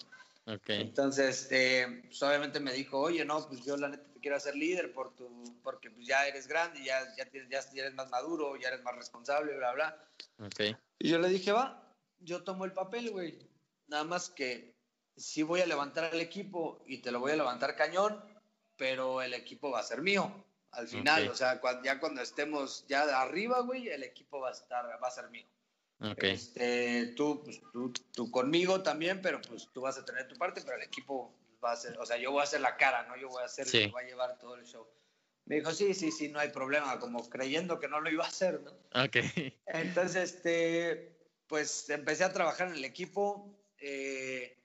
Okay. Entonces, eh, pues obviamente me dijo, oye, no, pues yo la neta te quiero hacer líder por tu, porque pues ya eres grande, ya, ya, tienes, ya, ya eres más maduro, ya eres más responsable, bla, bla. Okay. Y yo le dije, va, yo tomo el papel, güey. Nada más que sí voy a levantar al equipo y te lo voy a levantar cañón, pero el equipo va a ser mío al final. Okay. O sea, cuando, ya cuando estemos ya arriba, güey, el equipo va a, estar, va a ser mío. Okay. Este, tú, pues, tú, tú conmigo también, pero pues tú vas a tener tu parte, pero el equipo va a ser, o sea, yo voy a hacer la cara, ¿no? Yo voy a ser sí. va a llevar todo el show. Me dijo, sí, sí, sí, no hay problema, como creyendo que no lo iba a hacer, ¿no? Ok. Entonces, este, pues empecé a trabajar en el equipo. Eh,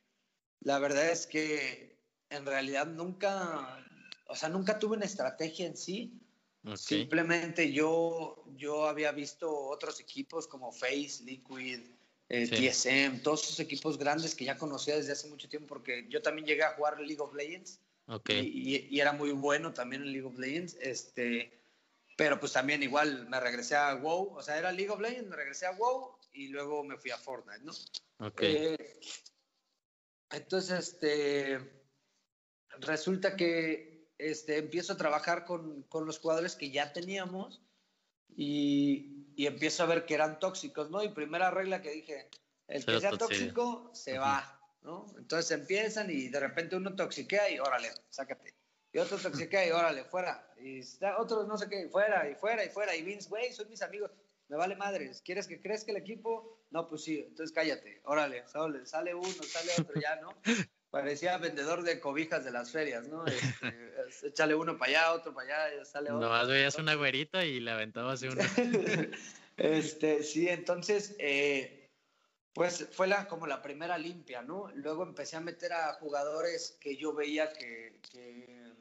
la verdad es que en realidad nunca, o sea, nunca tuve una estrategia en sí. Okay. Simplemente yo, yo había visto otros equipos como Face, Liquid, eh, sí. TSM, todos esos equipos grandes que ya conocía desde hace mucho tiempo porque yo también llegué a jugar League of Legends okay. y, y, y, era muy bueno también en League of Legends. Este, pero pues también igual me regresé a WoW, o sea, era League of Legends, me regresé a WoW y luego me fui a Fortnite, ¿no? Okay. Eh, entonces, este, resulta que este, empiezo a trabajar con, con, los jugadores que ya teníamos y, y, empiezo a ver que eran tóxicos, ¿no? Y primera regla que dije, el que sea tóxico se va, ¿no? Entonces empiezan y de repente uno toxiquea y órale, sácate. Y otro toxiquea y órale, fuera. Y otro no sé qué, fuera y fuera y fuera. Y Vince, güey, son mis amigos, me vale madres. ¿Quieres que crezca el equipo? No, pues sí, entonces cállate, órale, sale, sale uno, sale otro, ya, ¿no? <laughs> parecía vendedor de cobijas de las ferias, ¿no? Este, <laughs> échale uno para allá, otro para allá, sale otro. Nomás veías una güerita y le aventabas <laughs> uno. este, sí, entonces, eh, pues fue la, como la primera limpia, ¿no? Luego empecé a meter a jugadores que yo veía que, que,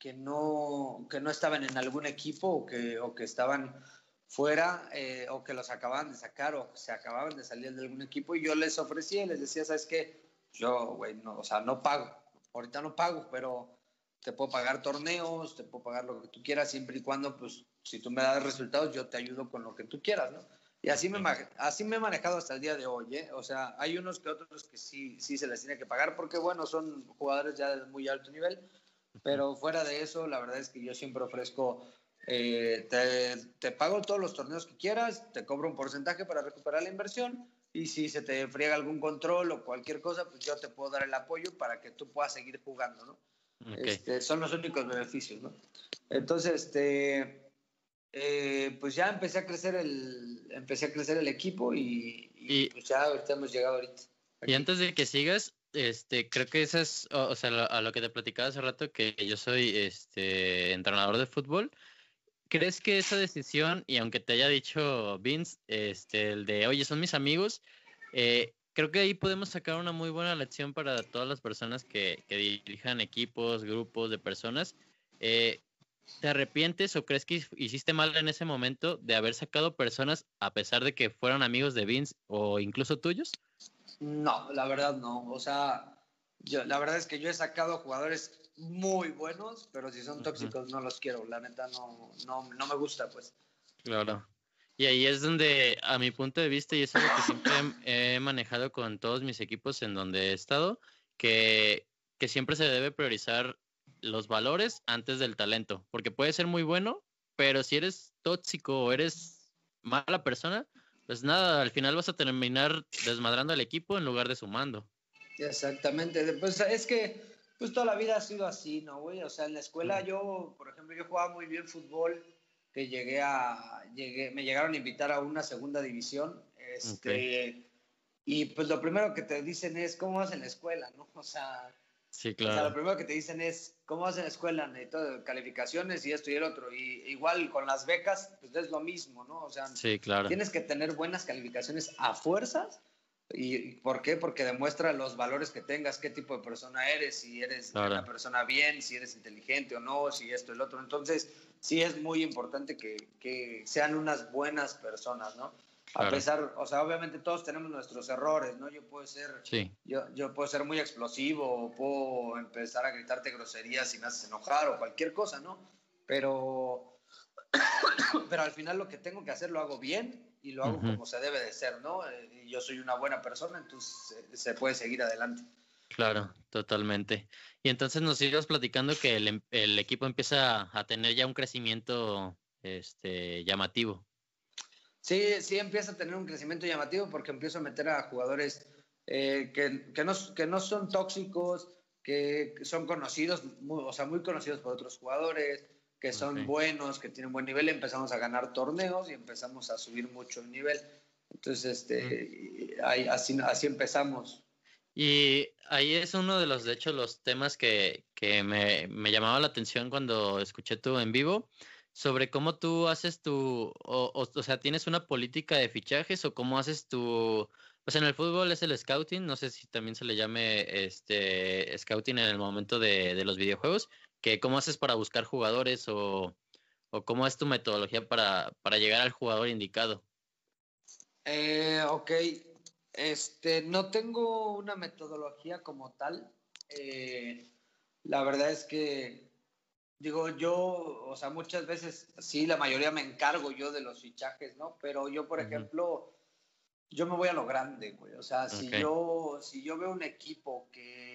que no, que no estaban en algún equipo o que, o que estaban fuera eh, o que los acababan de sacar o se acababan de salir de algún equipo y yo les ofrecía, les decía, ¿sabes qué? yo, güey, no, o sea, no pago. Ahorita no pago, pero te puedo pagar torneos, te puedo pagar lo que tú quieras, siempre y cuando, pues, si tú me das resultados, yo te ayudo con lo que tú quieras, ¿no? Y así me, así me he manejado hasta el día de hoy, ¿eh? O sea, hay unos que otros que sí, sí se les tiene que pagar porque, bueno, son jugadores ya de muy alto nivel, pero fuera de eso, la verdad es que yo siempre ofrezco, eh, te, te pago todos los torneos que quieras, te cobro un porcentaje para recuperar la inversión y si se te friega algún control o cualquier cosa, pues yo te puedo dar el apoyo para que tú puedas seguir jugando, ¿no? Este, son los únicos beneficios, ¿no? Entonces, este, eh, pues ya empecé a crecer el, empecé a crecer el equipo y, pues ya ahorita hemos llegado ahorita. Y antes de que sigas, este, creo que eso es, o, sea, a lo que te platicaba hace rato, que yo soy este entrenador de fútbol. ¿Crees que esa decisión, y aunque te haya dicho Vince, este, el de, oye, son mis amigos, eh, creo que ahí podemos sacar una muy buena lección para todas las personas que, dirijan equipos, grupos de personas. Eh, ¿Te arrepientes o crees que hiciste mal en ese momento de haber sacado personas a pesar de que fueran amigos de Vince o incluso tuyos? No, la verdad no. O sea, yo, la verdad es que yo he sacado jugadores muy buenos, pero si son tóxicos no los quiero. La neta no, no, no me gusta, pues. Claro. Y ahí es donde, a mi punto de vista, y es lo que siempre <laughs> he manejado con todos mis equipos en donde he estado, que, que siempre se debe priorizar los valores antes del talento, porque puede ser muy bueno, pero si eres tóxico o eres mala persona, pues nada, al final vas a terminar desmadrando al equipo en lugar de sumando. Exactamente, pues es que pues toda la vida ha sido así, ¿no, güey? O sea, en la escuela yo, por ejemplo, yo jugaba muy bien fútbol, que llegué a, llegué, me llegaron a invitar a una segunda división, este, y pues lo primero que te dicen es, ¿cómo vas en la escuela, no? O sea, Sí, claro. O sea, lo primero que te dicen es, ¿cómo vas en la escuela? Necesito calificaciones y esto y el otro. Y igual con las becas, pues es lo mismo, ¿no? O sea, sí, claro. tienes que tener buenas calificaciones a fuerzas. ¿Y por qué? Porque demuestra los valores que tengas, qué tipo de persona eres, si eres una persona bien, si eres inteligente o no, si esto el otro. Entonces, sí es muy importante que, que sean unas buenas personas, ¿no? A pesar, o sea, obviamente todos tenemos nuestros errores, ¿no? Yo puedo ser, yo, yo puedo ser muy explosivo, o puedo empezar a gritarte groserías y me haces enojar o cualquier cosa, ¿no? Pero, <coughs> pero al final lo que tengo que hacer lo hago bien y lo hago como se debe de ser, ¿no? Eh, y yo soy una buena persona, entonces se puede seguir adelante. Claro, totalmente. Y entonces nos sigues platicando que el, em, el, equipo empieza a tener ya un crecimiento este, llamativo. Sí, sí empieza a tener un crecimiento llamativo porque empiezo a meter a jugadores eh, que, que, no, que no son tóxicos, que son conocidos, o sea, muy conocidos por otros jugadores, que son buenos, que tienen buen nivel, empezamos a ganar torneos y empezamos a subir mucho el nivel. Entonces, este, ahí, así, así empezamos. Y ahí es uno de los, de hecho, los temas que, que me, me llamaba la atención cuando escuché tú en vivo, sobre cómo tú haces tu, o, o, sea, tienes una política de fichajes o cómo haces tu, pues en el fútbol es el scouting, no sé si también se le llame este scouting en el momento de, de los videojuegos, que cómo haces para buscar jugadores o, o cómo es tu metodología para, para llegar al jugador indicado. Eh, ok, este, no tengo una metodología como tal. Eh, la verdad es que Digo, yo, o sea, muchas veces, sí, la mayoría me encargo yo de los fichajes, ¿no? Pero yo, por ejemplo, yo me voy a lo grande, güey. O sea, si, yo, si yo veo un equipo que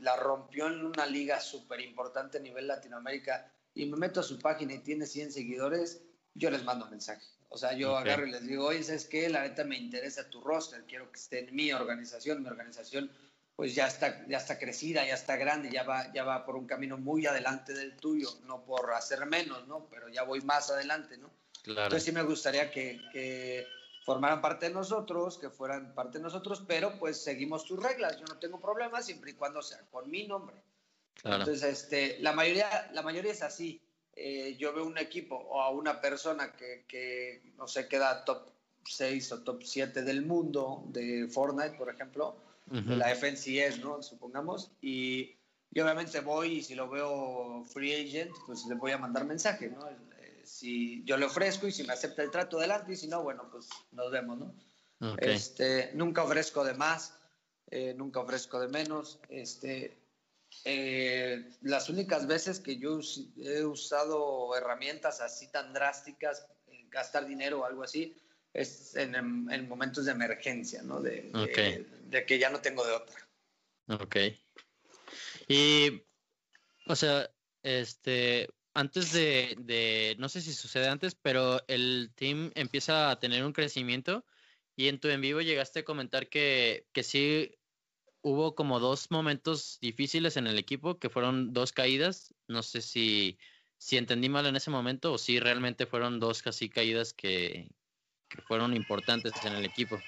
la rompió en una liga súper importante a nivel Latinoamérica y me meto a su página y tiene 100 seguidores, yo les mando un mensaje. O sea, yo agarro y les digo, oye, ¿sabes qué? La neta me interesa tu roster, quiero que esté en mi organización, mi organización pues ya está, ya está crecida, ya está grande, ya va, ya va por un camino muy adelante del tuyo, no por hacer menos, ¿no? Pero ya voy más adelante, ¿no? Claro. Entonces sí me gustaría que, que, formaran parte de nosotros, que fueran parte de nosotros, pero pues seguimos tus reglas, yo no tengo problema siempre y cuando sea con mi nombre. Claro. Entonces, este, la, mayoría, la mayoría es así. Eh, yo veo un equipo o a una persona que, que, no sé, queda top 6 o top 7 del mundo de Fortnite, por ejemplo, de la FNCS, ¿no? Supongamos, y, y, obviamente voy y si lo veo free agent, pues le voy a mandar mensaje, ¿no? Si yo le ofrezco y si me acepta el trato, adelante, y si no, bueno, pues nos vemos, ¿no? Este, nunca ofrezco de más, eh, nunca ofrezco de menos, este, eh, las únicas veces que yo he usado herramientas así tan drásticas, gastar dinero o algo así, es en, momentos de emergencia, ¿no? De, de, que ya no tengo de otra. Ok. Y, o sea, este, antes de, no sé si sucede antes, pero el team empieza a tener un crecimiento y en tu en vivo llegaste a comentar que, que sí hubo como dos momentos difíciles en el equipo, que fueron dos caídas. No sé si, si entendí mal en ese momento o si realmente fueron dos casi caídas que, que fueron importantes en el equipo.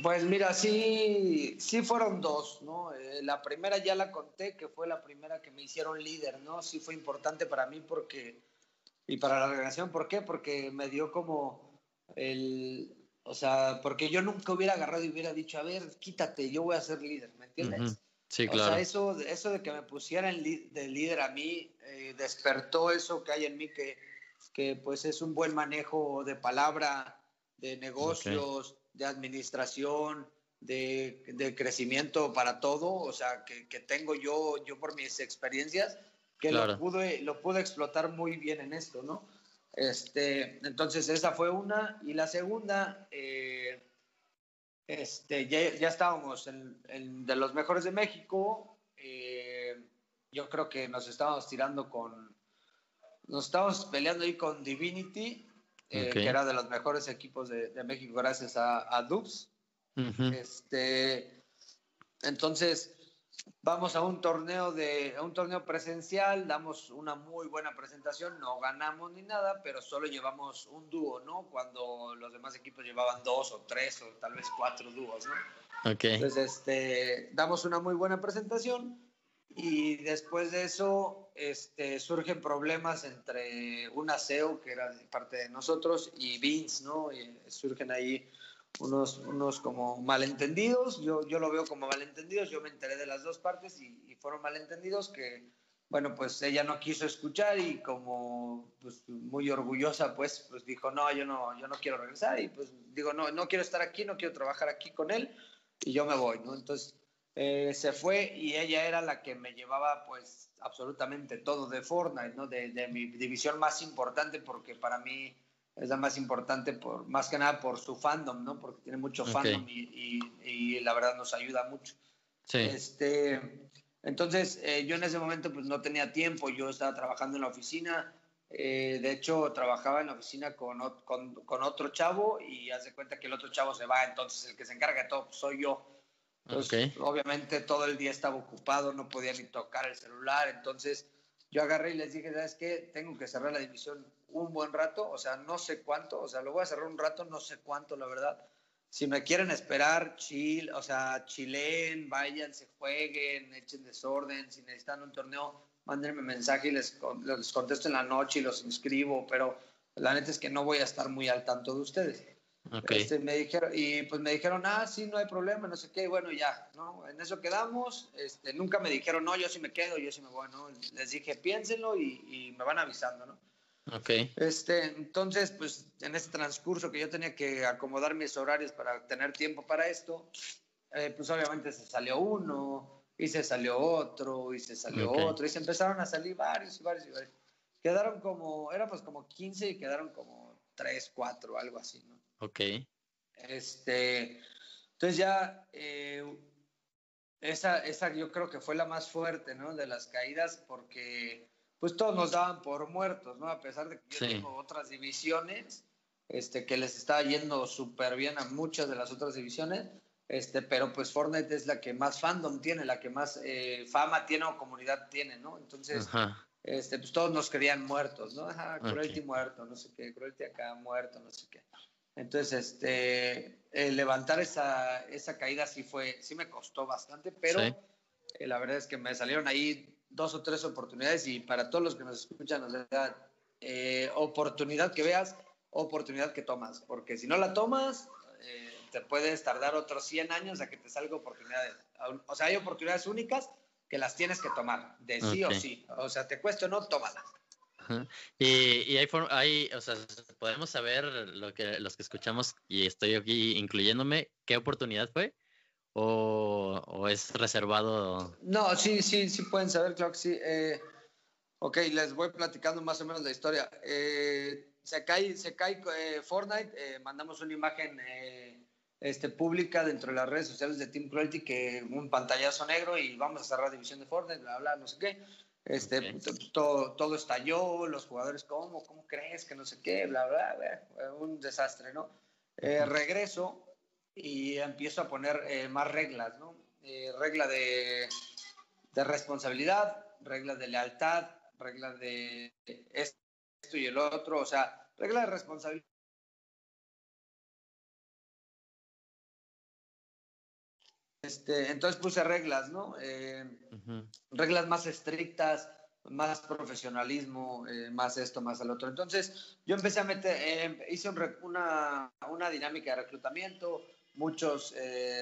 Pues mira, sí, sí fueron dos, ¿no? Eh, la primera ya la conté, que fue la primera que me hicieron líder, ¿no? Sí fue importante para mí porque, y para la organización, ¿por qué? Porque me dio como el, o sea, porque yo nunca hubiera agarrado y hubiera dicho, a ver, quítate, yo voy a ser líder, ¿me entiendes? Sí, claro. O sea, eso, eso de que me pusieran de líder a mí, eh, despertó eso que hay en mí, que, que pues es un buen manejo de palabra, de negocios de administración, de, de, crecimiento para todo, o sea, que, que, tengo yo, yo por mis experiencias, que lo, pude, lo pude explotar muy bien en esto, ¿no? Este, entonces, esa fue una. Y la segunda, eh, este, ya, ya, estábamos en, de los mejores de México. Eh, yo creo que nos estábamos tirando con. Nos estábamos peleando ahí con Divinity eh, que era de los mejores equipos de, México gracias a, a Dubs. este, entonces, vamos a un torneo de a un torneo presencial, damos una muy buena presentación, no ganamos ni nada, pero solo llevamos un dúo, ¿no? Cuando los demás equipos llevaban dos o tres o tal vez cuatro dúos, ¿no? Okay. Entonces, este, damos una muy buena presentación y después de eso este, surgen problemas entre un aseo que era parte de nosotros y Vince, ¿no? Y surgen ahí unos, unos como malentendidos, yo, yo lo veo como malentendidos, yo me enteré de las dos partes y, fueron malentendidos que, bueno, pues ella no quiso escuchar y como pues, muy orgullosa, pues, pues dijo, no, yo no, yo no quiero regresar y pues digo, no, no quiero estar aquí, no quiero trabajar aquí con él y yo me voy, ¿no? Entonces eh, se fue y ella era la que me llevaba pues absolutamente todo de Fortnite, ¿no? De, de, mi división más importante porque para mí es la más importante por más que nada por su fandom, ¿no? Porque tiene mucho fandom y, y, la verdad nos ayuda mucho. Sí. Este, entonces eh, yo en ese momento pues no tenía tiempo, yo estaba trabajando en la oficina, eh, de hecho trabajaba en la oficina con, con, con, otro chavo y hace cuenta que el otro chavo se va, entonces el que se encarga de todo pues, soy yo. Entonces, obviamente todo el día estaba ocupado, no podía ni tocar el celular, entonces yo agarré y les dije, ¿sabes qué? Tengo que cerrar la división un buen rato, o sea, no sé cuánto, o sea, lo voy a cerrar un rato, no sé cuánto, la verdad. Si me quieren esperar, chill, o sea, chilen, vayan, se jueguen, echen desorden, si necesitan un torneo, mándenme mensaje y les, les contesto en la noche y los inscribo, pero la neta es que no voy a estar muy al tanto de ustedes. Este, me dijeron, y pues me dijeron, ah, sí, no hay problema, no sé qué, bueno, ya, ¿no? En eso quedamos, este, nunca me dijeron, no, yo sí me quedo, yo sí me voy, ¿no? Les dije, piénsenlo y, y me van avisando, ¿no? Ok. Este, entonces, pues en ese transcurso que yo tenía que acomodar mis horarios para tener tiempo para esto, eh, pues obviamente se salió uno, y se salió otro, y se salió otro, y se empezaron a salir varios y varios y varios. Quedaron como, éramos como 15 y quedaron como 3, 4, algo así, ¿no? Ok. Este, entonces ya eh, esa, esa yo creo que fue la más fuerte, ¿no? De las caídas porque pues todos nos daban por muertos, ¿no? A pesar de que yo tengo otras divisiones, este, que les está yendo súper bien a muchas de las otras divisiones, este, pero pues Fortnite es la que más fandom tiene, la que más eh, fama tiene o comunidad tiene, ¿no? Entonces, este, pues todos nos querían muertos, ¿no? Ajá, Cruelty muerto, no sé qué, Cruelty acá muerto, no sé qué. Entonces, este, levantar esa, esa caída sí fue, sí me costó bastante, pero eh, la verdad es que me salieron ahí dos o tres oportunidades y para todos los que nos escuchan, o sea, eh, oportunidad que veas, oportunidad que tomas, porque si no la tomas, eh, te puedes tardar otros 100 años a que te salga oportunidades. O sea, hay oportunidades únicas que las tienes que tomar, de sí o sí. O sea, te cuesta o no, tómalas. Y, hay, hay, podemos saber lo que los que escuchamos y estoy aquí incluyéndome, ¿qué oportunidad fue? ¿O, es reservado? No, sí, sí, sí pueden saber, claro que sí. Eh, ok, les voy platicando más o menos la historia. Eh, se cae, se cae eh, Fortnite, eh, mandamos una imagen este, pública dentro de las redes sociales de Team Cruelty que un pantallazo negro y vamos a cerrar división de Fortnite, bla, bla, no sé qué. Este, todo, todo, estalló, los jugadores, ¿cómo? ¿Cómo crees? Que no sé qué, bla, bla, bla. Un desastre, ¿no? Eh, regreso y empiezo a poner eh, más reglas, ¿no? Eh, regla de, de responsabilidad, regla de lealtad, regla de esto y el otro, o sea, regla de responsabilidad. Este, entonces puse reglas, ¿no? Eh, reglas más estrictas, más profesionalismo, eh, más esto, más el otro. Entonces yo empecé a meter, eh, hice una, una, dinámica de reclutamiento, muchos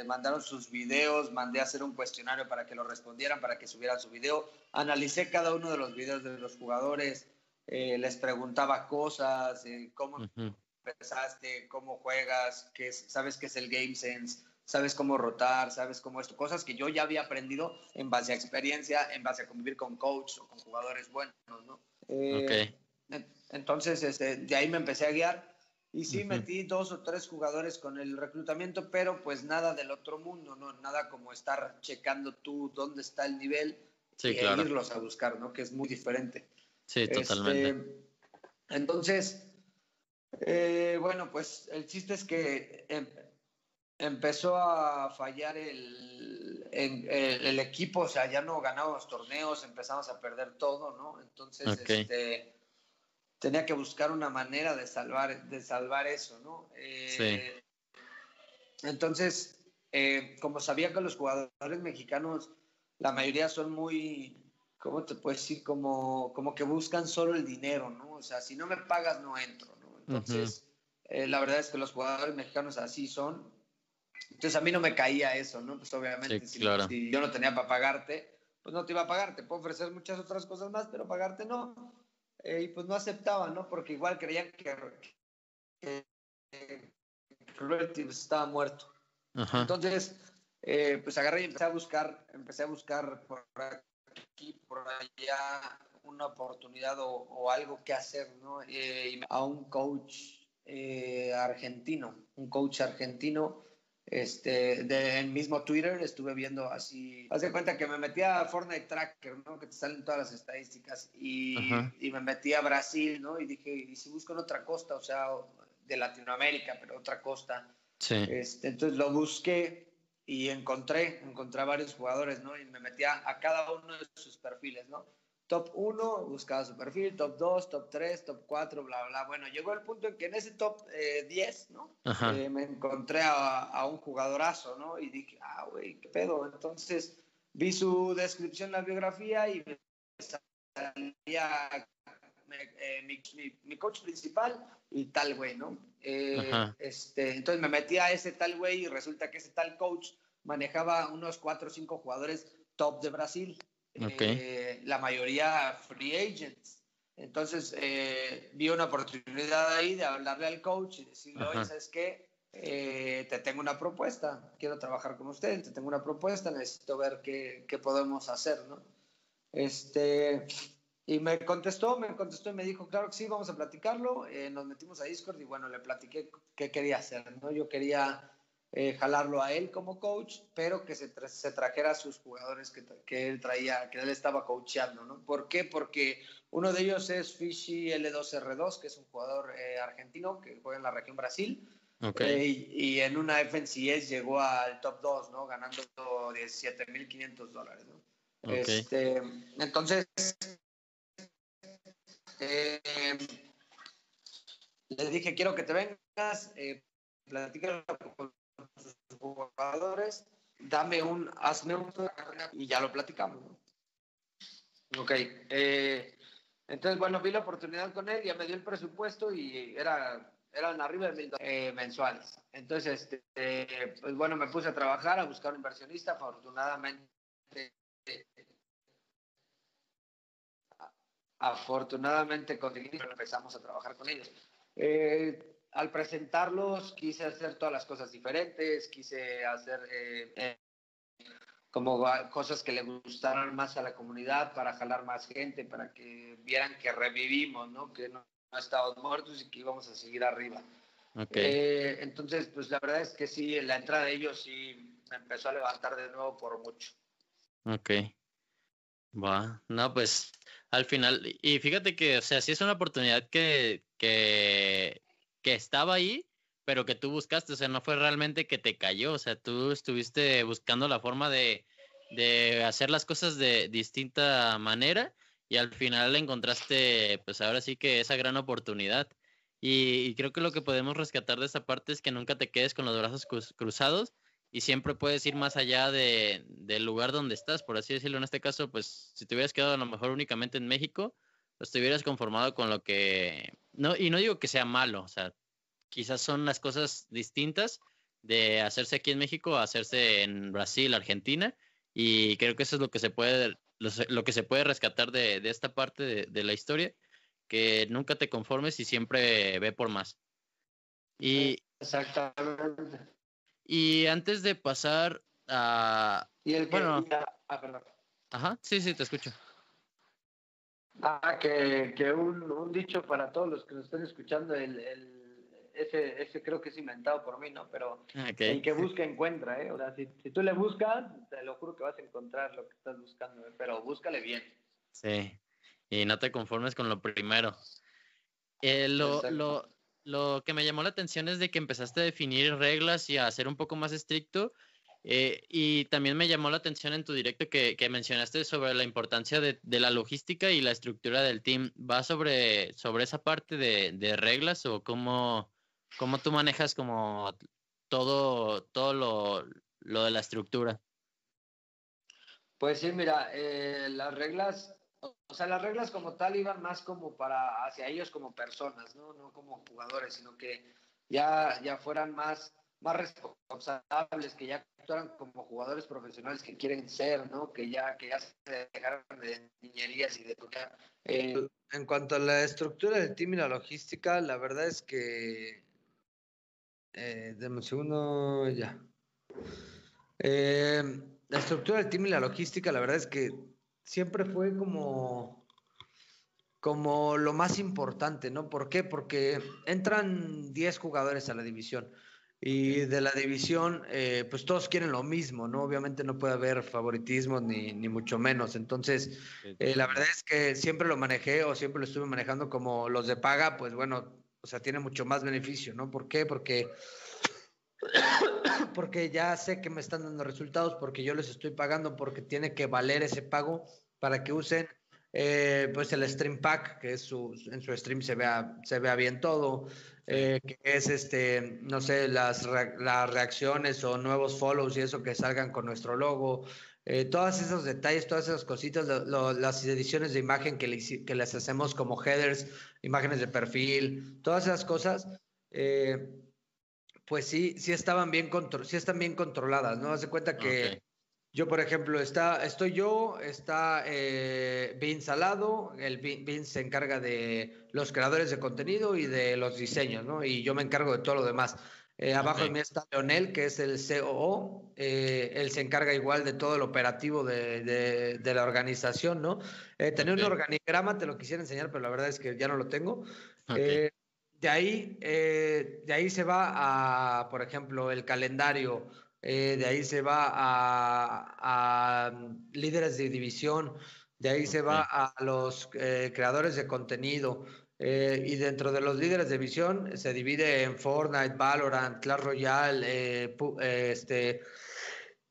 mandaron sus videos, mandé a hacer un cuestionario para que lo respondieran, para que subieran su video, analicé cada uno de los videos de los jugadores, les preguntaba cosas, cómo empezaste, cómo juegas, qué, sabes qué es el Game Sense sabes cómo rotar, sabes cómo esto, cosas que yo ya había aprendido en base a experiencia, en base a convivir con coach o con jugadores buenos, ¿no? Eh, entonces, este, de ahí me empecé a guiar y sí metí dos o tres jugadores con el reclutamiento, pero pues nada del otro mundo, ¿no? Nada como estar checando tú dónde está el nivel y irlos a buscar, ¿no? Que es muy diferente. Sí, totalmente. Este, entonces, eh, bueno, pues el chiste es que em, empezó a fallar el, el, equipo, o sea, ya no ganábamos torneos, empezamos a perder todo, ¿no? Entonces, este, tenía que buscar una manera de salvar, de salvar eso, ¿no? Eh, entonces, eh, como sabía que los jugadores mexicanos, la mayoría son muy, ¿cómo te puedo decir? Como, como que buscan solo el dinero, ¿no? O sea, si no me pagas, no entro, ¿no? Entonces, eh, la verdad es que los jugadores mexicanos así son entonces a mí no me caía eso, ¿no? Pues obviamente si, yo no tenía para pagarte, pues no te iba a pagar. Te puedo ofrecer muchas otras cosas más, pero pagarte no. Eh, y pues no aceptaba, ¿no? Porque igual creían que, que, pues, estaba muerto. Entonces, eh, pues agarré y empecé a buscar, empecé a buscar por aquí, por allá, una oportunidad o, algo que hacer, ¿no? Eh, a un coach argentino, un coach argentino este, de, en mismo Twitter estuve viendo así, haz de cuenta que me metí a Fortnite Tracker, ¿no? Que te salen todas las estadísticas y, y, me metí a Brasil, ¿no? Y dije, ¿y si busco en otra costa? O sea, de Latinoamérica, pero otra costa. Sí. Este, entonces lo busqué y encontré, encontré a varios jugadores, ¿no? Y me metí a, a cada uno de sus perfiles, ¿no? Top 1, buscaba su perfil, top 2, top 3, top 4, bla, bla. Bueno, llegó el punto en que en ese top 10, eh, ¿no? Eh, me encontré a, un jugadorazo, ¿no? Y dije, ah, güey, qué pedo. Entonces vi su descripción, la biografía y me salía eh, mi, mi, coach principal y tal güey, ¿no? este, entonces me metí a ese tal güey y resulta que ese tal coach manejaba unos 4 o 5 jugadores top de Brasil. Eh, la mayoría free agents. Entonces eh, vi una oportunidad ahí de hablarle al coach y decirle, oye, ¿sabes qué? Eh, te tengo una propuesta, quiero trabajar con usted, te tengo una propuesta, necesito ver qué, qué podemos hacer, ¿no? Este, y me contestó, me contestó y me dijo, claro que sí, vamos a platicarlo. nos metimos a Discord y bueno, le platiqué qué quería hacer, ¿no? Yo quería eh, jalarlo a él como coach, pero que se, se trajera a sus jugadores que, que, él traía, que él estaba coachando, ¿no? ¿Por qué? Porque uno de ellos es Fishy L2R2, que es un jugador eh, argentino que juega en la región Brasil. Okay. Eh, y, en una FNCS llegó al top 2, ¿no? Ganando 17.500 dólares, ¿no? Este, entonces, le dije, quiero que te vengas, eh, con jugadores, dame un, hazme un y ya lo platicamos. Ok. Eh, entonces, bueno, vi la oportunidad con él, ya me dio el presupuesto y era, eran arriba de mil eh, mensuales. Entonces, este, pues bueno, me puse a trabajar, a buscar un inversionista. Afortunadamente, afortunadamente conseguí, empezamos a trabajar con ellos. Eh, al presentarlos quise hacer todas las cosas diferentes, quise hacer eh, eh, como cosas que le gustaran más a la comunidad para jalar más gente, para que vieran que revivimos, ¿no? que no, estábamos muertos y que íbamos a seguir arriba. Eh, entonces, pues la verdad es que sí, la entrada de ellos sí me empezó a levantar de nuevo por mucho. Ok. Va, no, pues al final, y fíjate que, o sea, sí es una oportunidad que, que que estaba ahí, pero que tú buscaste, o sea, no fue realmente que te cayó, o sea, tú estuviste buscando la forma de, de hacer las cosas de distinta manera y al final encontraste, pues ahora sí que esa gran oportunidad. Y, creo que lo que podemos rescatar de esa parte es que nunca te quedes con los brazos cruzados y siempre puedes ir más allá de, del lugar donde estás, por así decirlo. En este caso, pues si te hubieras quedado a lo mejor únicamente en México, te hubieras conformado con lo que... No, y no digo que sea malo, o sea, quizás son las cosas distintas de hacerse aquí en México a hacerse en Brasil, Argentina, y creo que eso es lo que se puede, lo, que se puede rescatar de, de esta parte de, de, la historia, que nunca te conformes y siempre ve por más. Y, Exactamente. Y antes de pasar a... Y el que... Bueno, ah, perdón. Ajá, sí, sí, te escucho. Ah, que, que un, un, dicho para todos los que nos estén escuchando, el, el ese, ese creo que es inventado por mí, ¿no? Pero el que busca encuentra, ¿eh? O sea, si, si, tú le buscas, te lo juro que vas a encontrar lo que estás buscando, ¿eh? pero búscale bien. Sí, y no te conformes con lo primero. Eh, lo, lo, lo, que me llamó la atención es de que empezaste a definir reglas y a ser un poco más estricto. Eh, y también me llamó la atención en tu directo que, mencionaste sobre la importancia de, la logística y la estructura del team. ¿Va sobre, sobre esa parte de, de reglas o cómo, ¿Cómo tú manejas como todo, todo lo, lo de la estructura? Pues sí, mira, eh, las reglas, o sea, las reglas como tal iban más como para hacia ellos como personas, ¿no? No como jugadores, sino que ya, ya fueran más, más responsables, que ya actuaran como jugadores profesionales que quieren ser, ¿no? Que ya, que ya se dejaron de niñerías y de. Eh, en cuanto a la estructura del team y la logística, la verdad es que eh, un segundo, ya. Eh, la estructura del team y la logística, la verdad es que siempre fue como, como lo más importante, ¿no? ¿Por qué? Porque entran 10 jugadores a la división y de la división, eh, pues todos quieren lo mismo, ¿no? Obviamente no puede haber favoritismo ni, ni mucho menos. Entonces, eh, la verdad es que siempre lo manejé o siempre lo estuve manejando como los de paga, pues bueno, o sea, tiene mucho más beneficio, ¿no? ¿Por qué? Porque, <coughs> porque ya sé que me están dando resultados, porque yo les estoy pagando, porque tiene que valer ese pago para que usen eh, pues el stream pack, que es su, en su stream se vea, se vea bien todo, eh, que es este, no sé, las, las reacciones o nuevos follows y eso que salgan con nuestro logo, eh, todos esos detalles, todas esas cositas, las ediciones de imagen que, que, les hacemos como headers, imágenes de perfil, todas esas cosas, eh, pues sí, sí estaban bien, sí están bien controladas, ¿no? Haz de cuenta que yo, por ejemplo, está, estoy yo, está eh, Vince Salado, el Vince se encarga de los creadores de contenido y de los diseños, ¿no? Y yo me encargo de todo lo demás. Eh, abajo de mí está Leonel, que es el COO. Eh, él se encarga igual de todo el operativo de, de, la organización, ¿no? Eh, tener un organigrama, te lo quisiera enseñar, pero la verdad es que ya no lo tengo. de, ahí, de ahí se va a, por ejemplo, el calendario. De ahí se va a, a, líderes de división. De ahí se va a los creadores de contenido. Eh, y dentro de los líderes de visión se divide en Fortnite, Valorant, Clash Royale, eh, eh, este,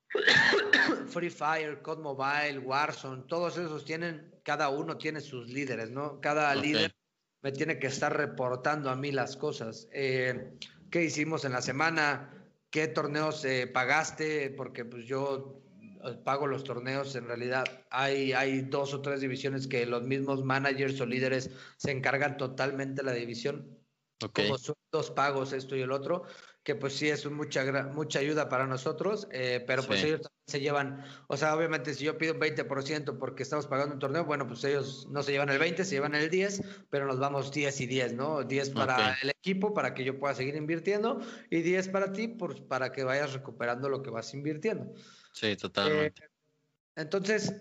<coughs> Free Fire, COD Mobile, Warzone, todos esos tienen, cada uno tiene sus líderes, ¿no? Cada líder me tiene que estar reportando a mí las cosas. ¿Qué hicimos en la semana? ¿Qué torneos pagaste? Porque pues yo eh, pago los torneos, en realidad hay, hay dos o tres divisiones que los mismos managers o líderes se encargan totalmente de la división, como son dos pagos, esto y el otro, que pues sí es mucha, mucha ayuda para nosotros, eh, pero pues ellos también se llevan, o sea, obviamente si yo pido un 20% porque estamos pagando un torneo, bueno, pues ellos no se llevan el 20, se llevan el 10, pero nos vamos 10 y 10, ¿no? 10 para el equipo, para que yo pueda seguir invirtiendo, y 10 para ti, por, para que vayas recuperando lo que vas invirtiendo. Sí, totalmente. Eh, entonces,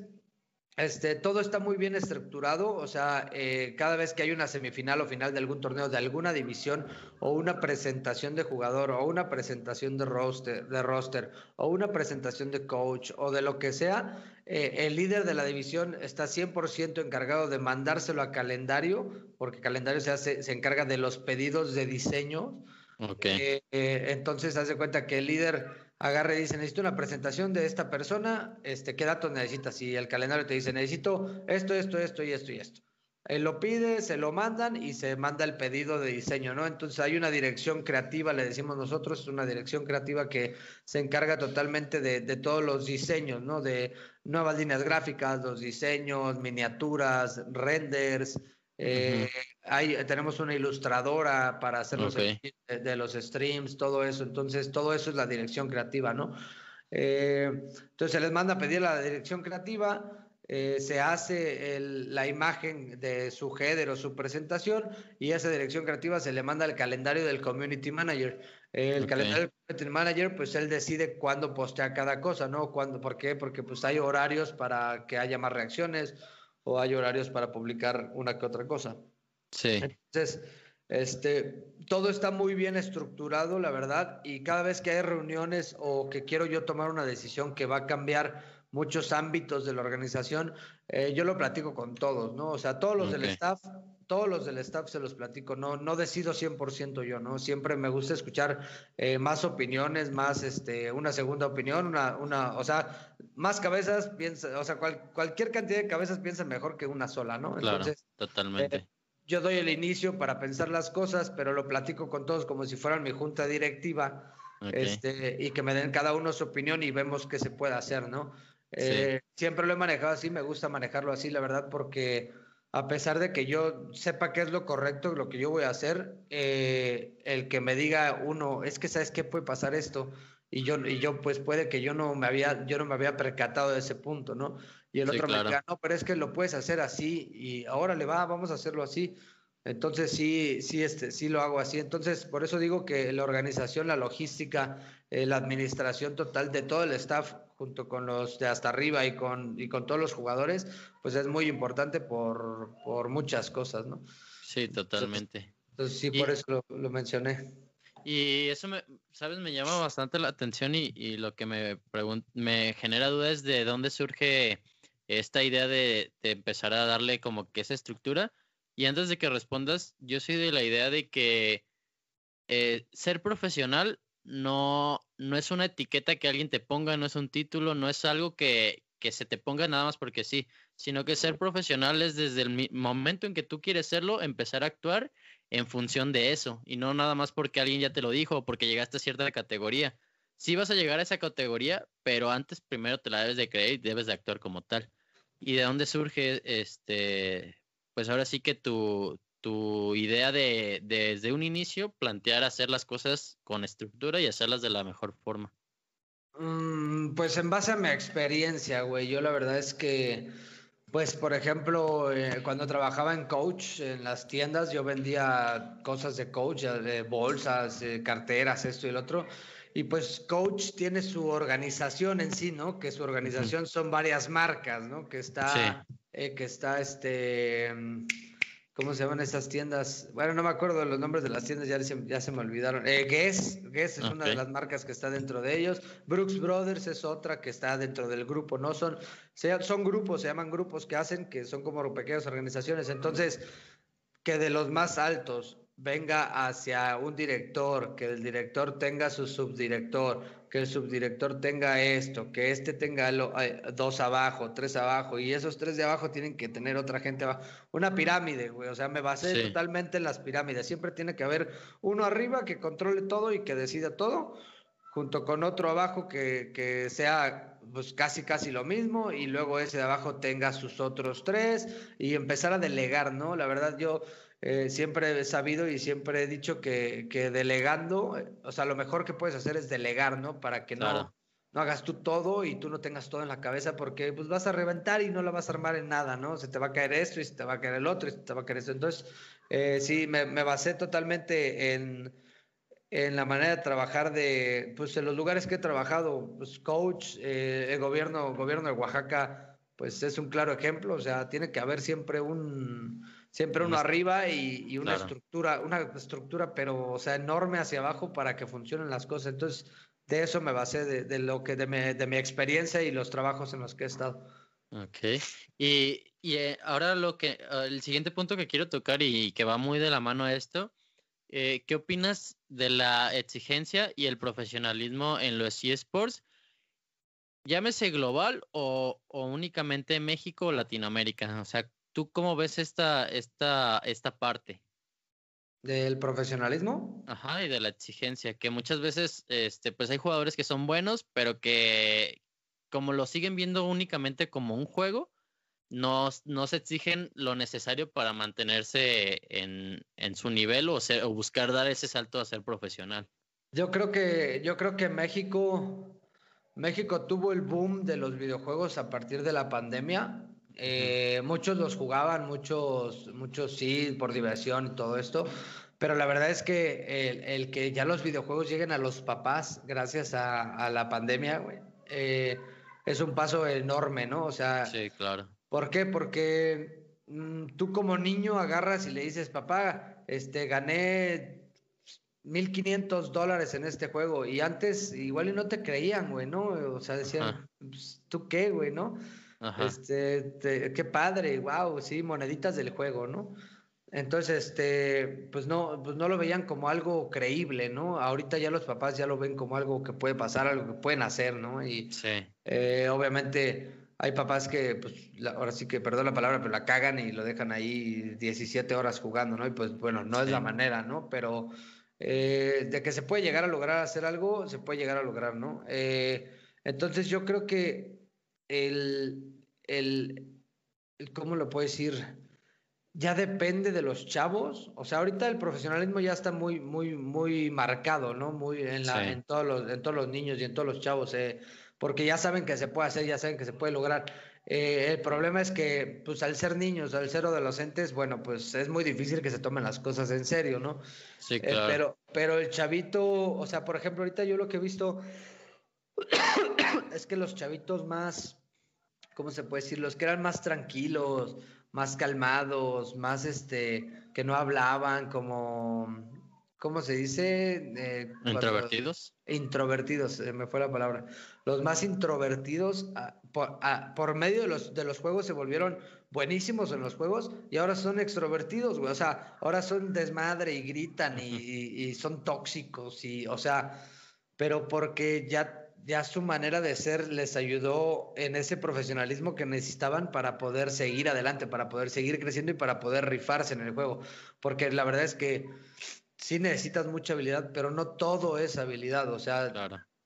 este, todo está muy bien estructurado, o sea, eh, cada vez que hay una semifinal o final de algún torneo, de alguna división, o una presentación de jugador, o una presentación de roster, de roster o una presentación de coach, o de lo que sea, eh, el líder de la división está 100% encargado de mandárselo a calendario, porque calendario se, hace, se encarga de los pedidos de diseño Okay. entonces, haz de cuenta que el líder agarre y dice, necesito una presentación de esta persona, este, ¿qué datos necesitas? Y el calendario te dice, necesito esto, esto, esto y esto y esto. Él lo pide, se lo mandan y se manda el pedido de diseño, ¿no? Entonces hay una dirección creativa, le decimos nosotros, es una dirección creativa que se encarga totalmente de, de todos los diseños, ¿no? De nuevas líneas gráficas, los diseños, miniaturas, renders. Eh, hay, tenemos una ilustradora para hacer los de, de, los streams, todo eso. Entonces, todo eso es la dirección creativa, ¿no? Eh, entonces se les manda a pedir la dirección creativa eh, se hace la imagen de su header o su presentación y esa dirección creativa se le manda al calendario del community manager. el calendario del community manager, pues él decide cuándo postea cada cosa, ¿no? ¿Cuándo? ¿Por qué? Porque pues hay horarios para que haya más reacciones o hay horarios para publicar una que otra cosa. Sí. Entonces, este, todo está muy bien estructurado, la verdad, y cada vez que hay reuniones o que quiero yo tomar una decisión que va a cambiar muchos ámbitos de la organización, eh, yo lo platico con todos, ¿no? O sea, todos los del staff, todos los del staff se los platico, no, no decido 100% yo, ¿no? Siempre me gusta escuchar eh, más opiniones, más, este, una segunda opinión, una, una, o sea, más cabezas piensa, o sea, cualquier cantidad de cabezas piensa mejor que una sola, ¿no? Claro, totalmente. Eh, yo doy el inicio para pensar las cosas, pero lo platico con todos como si fueran mi junta directiva. Este, y que me den cada uno su opinión y vemos qué se puede hacer, ¿no? Eh, siempre lo he manejado así, me gusta manejarlo así, la verdad, porque a pesar de que yo sepa qué es lo correcto, lo que yo voy a hacer, eh, el que me diga uno, es que sabes qué puede pasar esto, y yo, y yo pues puede que yo no me había, yo no me había percatado de ese punto, ¿no? Y el otro me diga, no, pero es que lo puedes hacer así, y ahora le va, vamos a hacerlo así. Entonces sí, sí, este, sí lo hago así. Entonces, por eso digo que la organización, la logística, eh, la administración total de todo el staff junto con los de hasta arriba y con, y con todos los jugadores, pues es muy importante por, por muchas cosas, ¿no? Sí, totalmente. Entonces, sí, por eso lo, lo, mencioné. Y eso, me, ¿sabes? Me llama bastante la atención y, y lo que me, me genera duda es de dónde surge esta idea de, de, empezar a darle como que esa estructura. Y antes de que respondas, yo soy de la idea de que eh, ser profesional no, no es una etiqueta que alguien te ponga, no es un título, no es algo que, que se te ponga nada más porque sí, sino que ser profesional es desde el momento en que tú quieres serlo, empezar a actuar en función de eso y no nada más porque alguien ya te lo dijo o porque llegaste a cierta categoría. Sí vas a llegar a esa categoría, pero antes primero te la debes de creer y debes de actuar como tal. ¿Y de dónde surge este? Pues ahora sí que tu, tu idea de, desde un inicio plantear hacer las cosas con estructura y hacerlas de la mejor forma? Mm, pues en base a mi experiencia, güey, yo la verdad es que, pues por ejemplo, eh, cuando trabajaba en coach en las tiendas, yo vendía cosas de coach, de bolsas, carteras, esto y el otro. Y pues coach tiene su organización en sí, ¿no? Que su organización son varias marcas, ¿no? Que está, eh, que está este ¿Cómo se llaman esas tiendas? Bueno, no me acuerdo de los nombres de las tiendas, ya se, ya se me olvidaron. Eh, Guess, Guess es una de las marcas que está dentro de ellos. Brooks Brothers es otra que está dentro del grupo. No son, son grupos, se llaman grupos que hacen, que son como pequeñas organizaciones. Entonces, que de los más altos venga hacia un director, que el director tenga su subdirector, que el subdirector tenga esto, que este tenga eh, dos abajo, tres abajo, y esos tres de abajo tienen que tener otra gente abajo. Una pirámide, güey, o sea, me basé totalmente en las pirámides. Siempre tiene que haber uno arriba que controle todo y que decida todo, junto con otro abajo que, que sea pues casi casi lo mismo y luego ese de abajo tenga sus otros tres y empezar a delegar, ¿no? La verdad yo eh, siempre he sabido y siempre he dicho que, que, delegando, o sea, lo mejor que puedes hacer es delegar, ¿no? Para que no, no hagas tú todo y tú no tengas todo en la cabeza porque pues vas a reventar y no la vas a armar en nada, ¿no? Se te va a caer esto y se te va a caer el otro y se te va a caer esto. Entonces, eh, sí, me, me, basé totalmente en, en la manera de trabajar de, pues en los lugares que he trabajado, pues coach, eh, el gobierno, gobierno de Oaxaca, pues es un claro ejemplo, o sea, tiene que haber siempre un Siempre uno arriba y, una estructura, una estructura, pero o sea, enorme hacia abajo para que funcionen las cosas. Entonces, de eso me basé, de, lo que, de mi, de mi, experiencia y los trabajos en los que he estado. Ok. Y, y eh, ahora lo que, el siguiente punto que quiero tocar y que va muy de la mano a esto, eh, ¿qué opinas de la exigencia y el profesionalismo en los eSports? Llámese global o, únicamente México o Latinoamérica. O sea, ¿tú cómo ves esta, esta, esta parte? ¿Del profesionalismo? Ajá, y de la exigencia, que muchas veces, este, pues hay jugadores que son buenos, pero que como lo siguen viendo únicamente como un juego, no, no se exigen lo necesario para mantenerse en, su nivel o, o buscar dar ese salto a ser profesional. Yo creo que, yo creo que México, México tuvo el boom de los videojuegos a partir de la pandemia. Eh, muchos los jugaban, muchos, muchos sí, por diversión y todo esto. Pero la verdad es que el, que ya los videojuegos lleguen a los papás gracias a, la pandemia, eh, es un paso enorme, ¿no? O sea, sí, claro. ¿Por qué? Porque mm, tú como niño agarras y le dices, papá, este, gané 1500 dólares en este juego. Y antes igual y no te creían, güey, ¿no? O sea, decían, pues, ¿tú qué, güey, no? Este, qué padre, wow, sí, moneditas del juego, ¿no? Entonces, este, pues no, pues no lo veían como algo creíble, ¿no? Ahorita ya los papás ya lo ven como algo que puede pasar, algo que pueden hacer, ¿no? Y sí. Eh, obviamente hay papás que, pues, ahora sí que, perdón la palabra, pero la cagan y lo dejan ahí 17 horas jugando, ¿no? Y pues, bueno, no es la manera, ¿no? Pero eh, de que se puede llegar a lograr hacer algo, se puede llegar a lograr, ¿no? Eh, entonces yo creo que el, el, ¿cómo lo puedo decir? Ya depende de los chavos. O sea, ahorita el profesionalismo ya está muy, muy, muy marcado, ¿no? Muy en, la, en, todos, los, en todos los niños y en todos los chavos. Eh porque ya saben que se puede hacer, ya saben que se puede lograr. Eh, el problema es que, pues al ser niños, al ser adolescentes, bueno, pues es muy difícil que se tomen las cosas en serio, ¿no? Sí, eh, claro. pero, pero el chavito, o sea, por ejemplo, ahorita yo lo que he visto es que los chavitos más, ¿cómo se puede decir? Los que eran más tranquilos, más calmados, más, este, que no hablaban, como, ¿cómo se dice? Eh, ¿Introvertidos? Introvertidos, me fue la palabra. Los más introvertidos, ah, ah, por, medio de los, de los juegos, se volvieron buenísimos en los juegos y ahora son extrovertidos, güey. O sea, ahora son desmadre y gritan y, son tóxicos y, o sea, pero porque ya ya su manera de ser les ayudó en ese profesionalismo que necesitaban para poder seguir adelante, para poder seguir creciendo y para poder rifarse en el juego. Porque la verdad es que sí necesitas mucha habilidad, pero no todo es habilidad. O sea,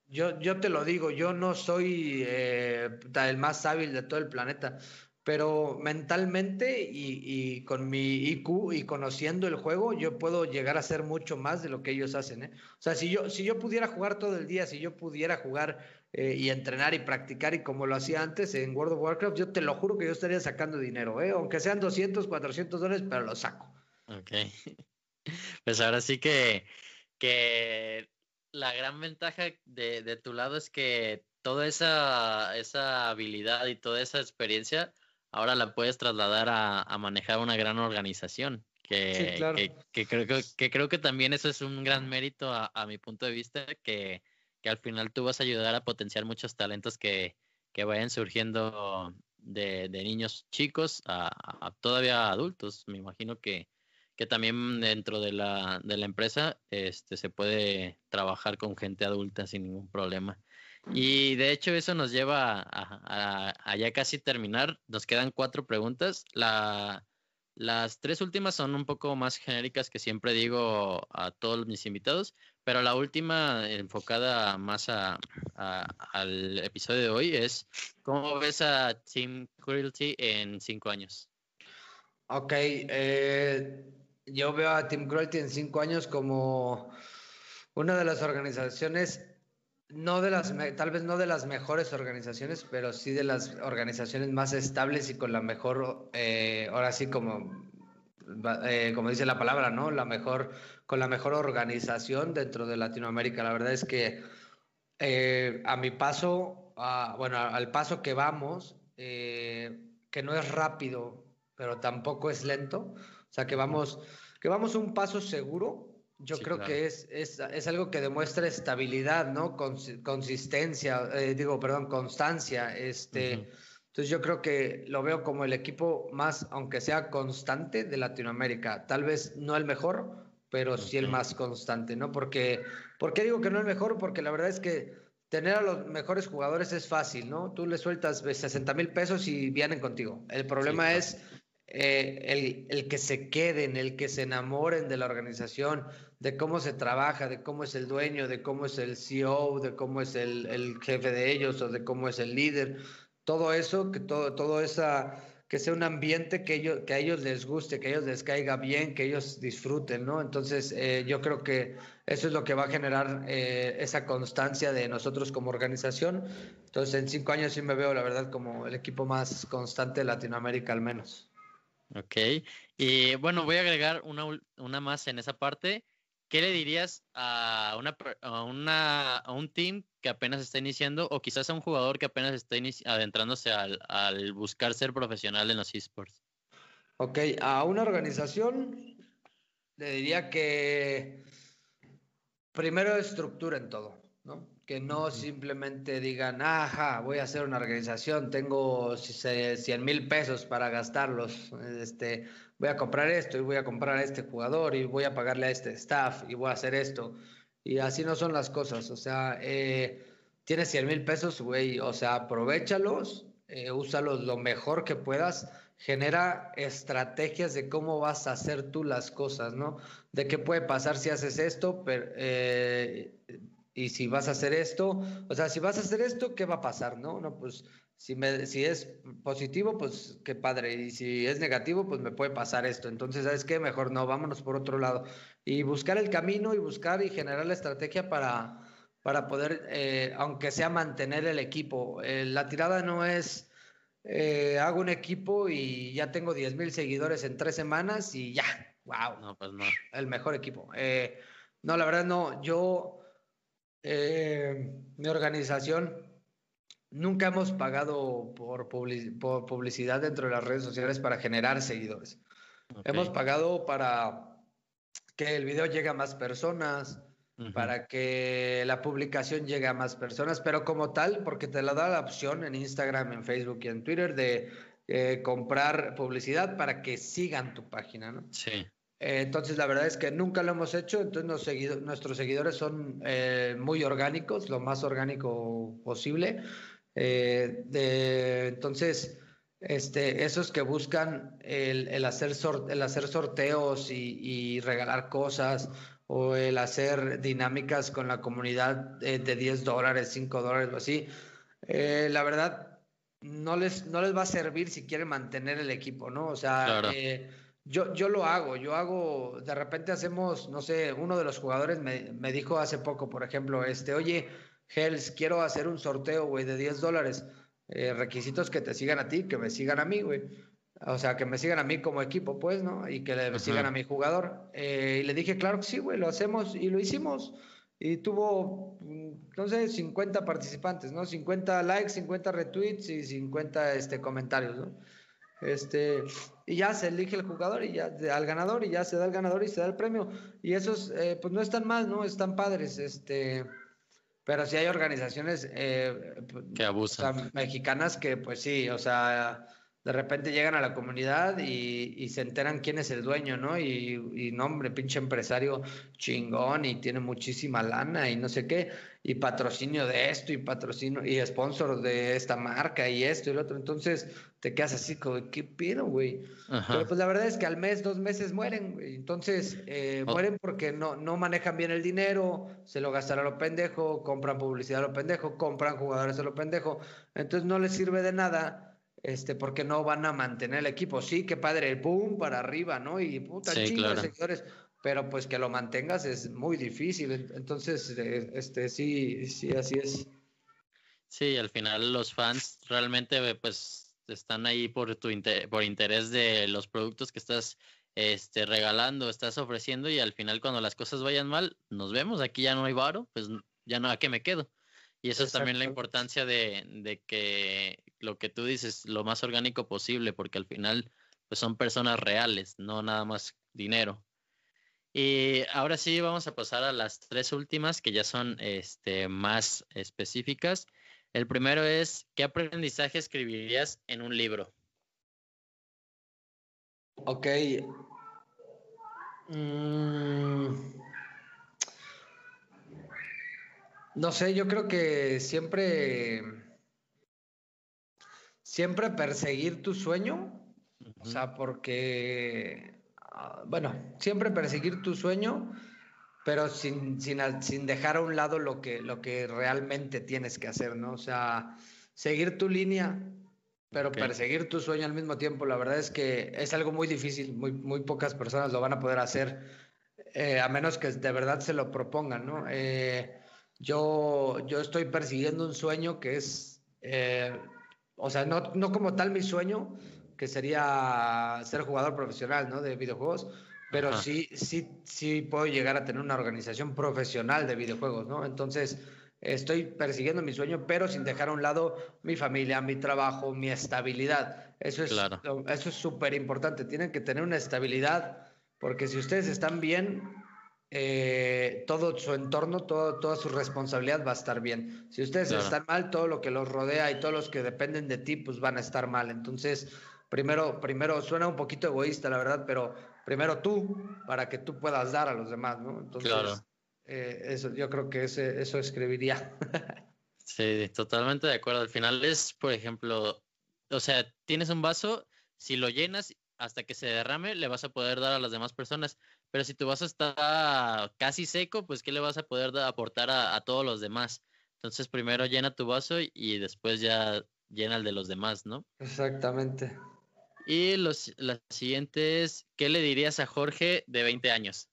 yo, yo te lo digo, yo no soy eh, el más hábil de todo el planeta, pero mentalmente y, con mi IQ y conociendo el juego, yo puedo llegar a ser mucho más de lo que ellos hacen. ¿eh? O sea, si yo, si yo pudiera jugar todo el día, si yo pudiera jugar eh, y entrenar y practicar y como lo hacía antes en World of Warcraft, yo te lo juro que yo estaría sacando dinero, ¿eh? aunque sean 200, 400 dólares, pero lo saco. Ok. <laughs> Pues ahora sí que, que la gran ventaja de, tu lado es que toda esa, esa habilidad y toda esa experiencia ahora la puedes trasladar a, manejar una gran organización. Que, que, creo, que, creo que también eso es un gran mérito a, mi punto de vista, que, al final tú vas a ayudar a potenciar muchos talentos que, vayan surgiendo de, niños chicos a, todavía adultos. Me imagino que, que también dentro de la, de la empresa este, se puede trabajar con gente adulta sin ningún problema. Y de hecho eso nos lleva a, ya casi terminar. Nos quedan cuatro preguntas. La, las tres últimas son un poco más genéricas que siempre digo a todos mis invitados, pero la última enfocada más a, al episodio de hoy es ¿cómo ves a Team Cruelty en cinco años? Ok, eh, yo veo a Team Cruelty en cinco años como una de las organizaciones, no de las, tal vez no de las mejores organizaciones, pero sí de las organizaciones más estables y con la mejor, eh, ahora sí como, eh, como dice la palabra, ¿no? La mejor, con la mejor organización dentro de Latinoamérica. La verdad es que eh, a mi paso, bueno, al paso que vamos, que no es rápido, pero tampoco es lento, o sea, que vamos, que vamos un paso seguro. Yo creo que es, es, es, algo que demuestra estabilidad, ¿no? consistencia, eh, digo, perdón, constancia. Este, Entonces yo creo que lo veo como el equipo más, aunque sea constante, de Latinoamérica. Tal vez no el mejor, pero sí el más constante, ¿no? Porque, ¿por qué digo que no el mejor? Porque la verdad es que tener a los mejores jugadores es fácil, ¿no? Tú le sueltas 60 mil pesos y vienen contigo. El problema es eh, el, que se queden, el que se enamoren de la organización, de cómo se trabaja, de cómo es el dueño, de cómo es el CEO, de cómo es el, jefe de ellos o de cómo es el líder. Todo eso, que todo, todo esa que sea un ambiente que, ellos, que a ellos les guste, que a ellos les caiga bien, que ellos disfruten, ¿no? Entonces, eh, yo creo que eso es lo que va a generar eh, esa constancia de nosotros como organización. Entonces, en cinco años sí me veo, la verdad, como el equipo más constante de Latinoamérica al menos. Ok, y bueno, voy a agregar una, una más en esa parte. ¿Qué le dirías a, una, a, una, a un team que apenas está iniciando o quizás a un jugador que apenas está adentrándose al, al, buscar ser profesional en los esports? Ok, a una organización le diría que primero estructuren todo, ¿no? Que no simplemente digan, ajá, voy a hacer una organización, tengo 100 mil pesos para gastarlos, este, voy a comprar esto y voy a comprar a este jugador y voy a pagarle a este staff y voy a hacer esto. Y así no son las cosas. O sea, eh, tienes 100 mil pesos, güey, o sea, aprovechalos, eh, úsalos lo mejor que puedas. Genera estrategias de cómo vas a hacer tú las cosas, ¿no? De qué puede pasar si haces esto, pero, eh, y si vas a hacer esto, o sea, si vas a hacer esto, ¿qué va a pasar, no? No, pues si, me, si es positivo, pues qué padre. Y si es negativo, pues me puede pasar esto. Entonces, ¿sabes qué? Mejor no, vámonos por otro lado. Y buscar el camino y buscar y generar la estrategia para, para poder, eh, aunque sea mantener el equipo. Eh, la tirada no es, eh, hago un equipo y ya tengo 10 mil seguidores en tres semanas y ya, wow. No, pues no. El mejor equipo. no, la verdad no. Yo, mi organización nunca hemos pagado por, publicidad dentro de las redes sociales para generar seguidores. Hemos pagado para que el video llegue a más personas, para que la publicación llegue a más personas, pero como tal, porque te la da la opción en Instagram, en Facebook y en Twitter de eh, comprar publicidad para que sigan tu página, ¿no? Sí. Eh, entonces, la verdad es que nunca lo hemos hecho, entonces nuestros seguidores son eh, muy orgánicos, lo más orgánico posible. Eh, de, entonces, este, esos que buscan el, el hacer, el hacer sorteos y, regalar cosas o el hacer dinámicas con la comunidad de, 10 dólares, 5 dólares o así, eh, la verdad no les, no les va a servir si quieren mantener el equipo, ¿no? O sea, eh, yo, yo lo hago, yo hago, de repente hacemos, no sé, uno de los jugadores me, me dijo hace poco, por ejemplo, este, oye, Hells, quiero hacer un sorteo, güey, de 10 dólares. Eh, requisitos que te sigan a ti, que me sigan a mí, güey. O sea, que me sigan a mí como equipo, pues, ¿no? Y que le sigan a mi jugador. Eh, y le dije, claro que sí, güey, lo hacemos y lo hicimos. Y tuvo, mm, no sé, 50 participantes, ¿no? 50 likes, 50 retweets y 50 este, comentarios, ¿no? Este, y ya se elige el jugador y ya al ganador y ya se da el ganador y se da el premio. Y esos, eh, pues no están mal, ¿no? Están padres, este pero sí hay organizaciones eh, que abusan. mexicanas que, pues sí, o sea, de repente llegan a la comunidad y, se enteran quién es el dueño, ¿no? Y, y nombre, pinche empresario chingón y tiene muchísima lana y no sé qué, y patrocinio de esto y patrocinio y sponsor de esta marca y esto y lo otro. Entonces te quedas así como, ¿qué pido, güey? Pero pues la verdad es que al mes, dos meses mueren, güey. Entonces eh, oh. mueren porque no, no manejan bien el dinero, se lo gastan a lo pendejo, compran publicidad a lo pendejo, compran jugadores a lo pendejo. Entonces no les sirve de nada este, porque no van a mantener el equipo. Sí, qué padre, el boom para arriba, ¿no? Y puta, sí, de seguidores, pero pues que lo mantengas es muy difícil. Entonces, eh, este, sí, sí, así es. Sí, al final los fans realmente pues están ahí por tu por interés de los productos que estás este, regalando, estás ofreciendo y al final cuando las cosas vayan mal, nos vemos, aquí ya no hay varo, pues ya no, ¿a qué me quedo? Y eso es también la importancia de, de, que lo que tú dices, lo más orgánico posible, porque al final pues son personas reales, no nada más dinero. Y ahora sí vamos a pasar a las tres últimas que ya son este, más específicas. El primero es, ¿qué aprendizaje escribirías en un libro? Ok. Mm. No sé, yo creo que siempre, siempre perseguir tu sueño, o sea, porque, ah, bueno, siempre perseguir tu sueño, pero sin, sin, dejar a un lado lo que, lo que realmente tienes que hacer, ¿no? O sea, seguir tu línea, pero perseguir tu sueño al mismo tiempo, la verdad es que es algo muy difícil, muy, muy pocas personas lo van a poder hacer, eh, a menos que de verdad se lo propongan, ¿no? Eh, yo, yo estoy persiguiendo un sueño que es, eh, o sea, no, no, como tal mi sueño, que sería ser jugador profesional ¿no? de videojuegos, pero sí, sí, sí puedo llegar a tener una organización profesional de videojuegos, ¿no? Entonces, estoy persiguiendo mi sueño, pero sin dejar a un lado mi familia, mi trabajo, mi estabilidad. Eso es eso es súper importante. Tienen que tener una estabilidad, porque si ustedes están bien, eh, todo su entorno, todo, toda su responsabilidad va a estar bien. Si ustedes están mal, todo lo que los rodea y todos los que dependen de ti, pues van a estar mal. Entonces, primero, primero suena un poquito egoísta, la verdad, pero primero tú, para que tú puedas dar a los demás, ¿no? Entonces, eh, eso, yo creo que ese, eso escribiría. <laughs> sí, totalmente de acuerdo. Al final es, por ejemplo, o sea, tienes un vaso, si lo llenas hasta que se derrame, le vas a poder dar a las demás personas. Pero si tu vaso está casi seco, pues ¿qué le vas a poder aportar a, todos los demás? Entonces primero llena tu vaso y después ya llena el de los demás, ¿no? Exactamente. Y los, la siguiente es, ¿qué le dirías a Jorge de 20 años?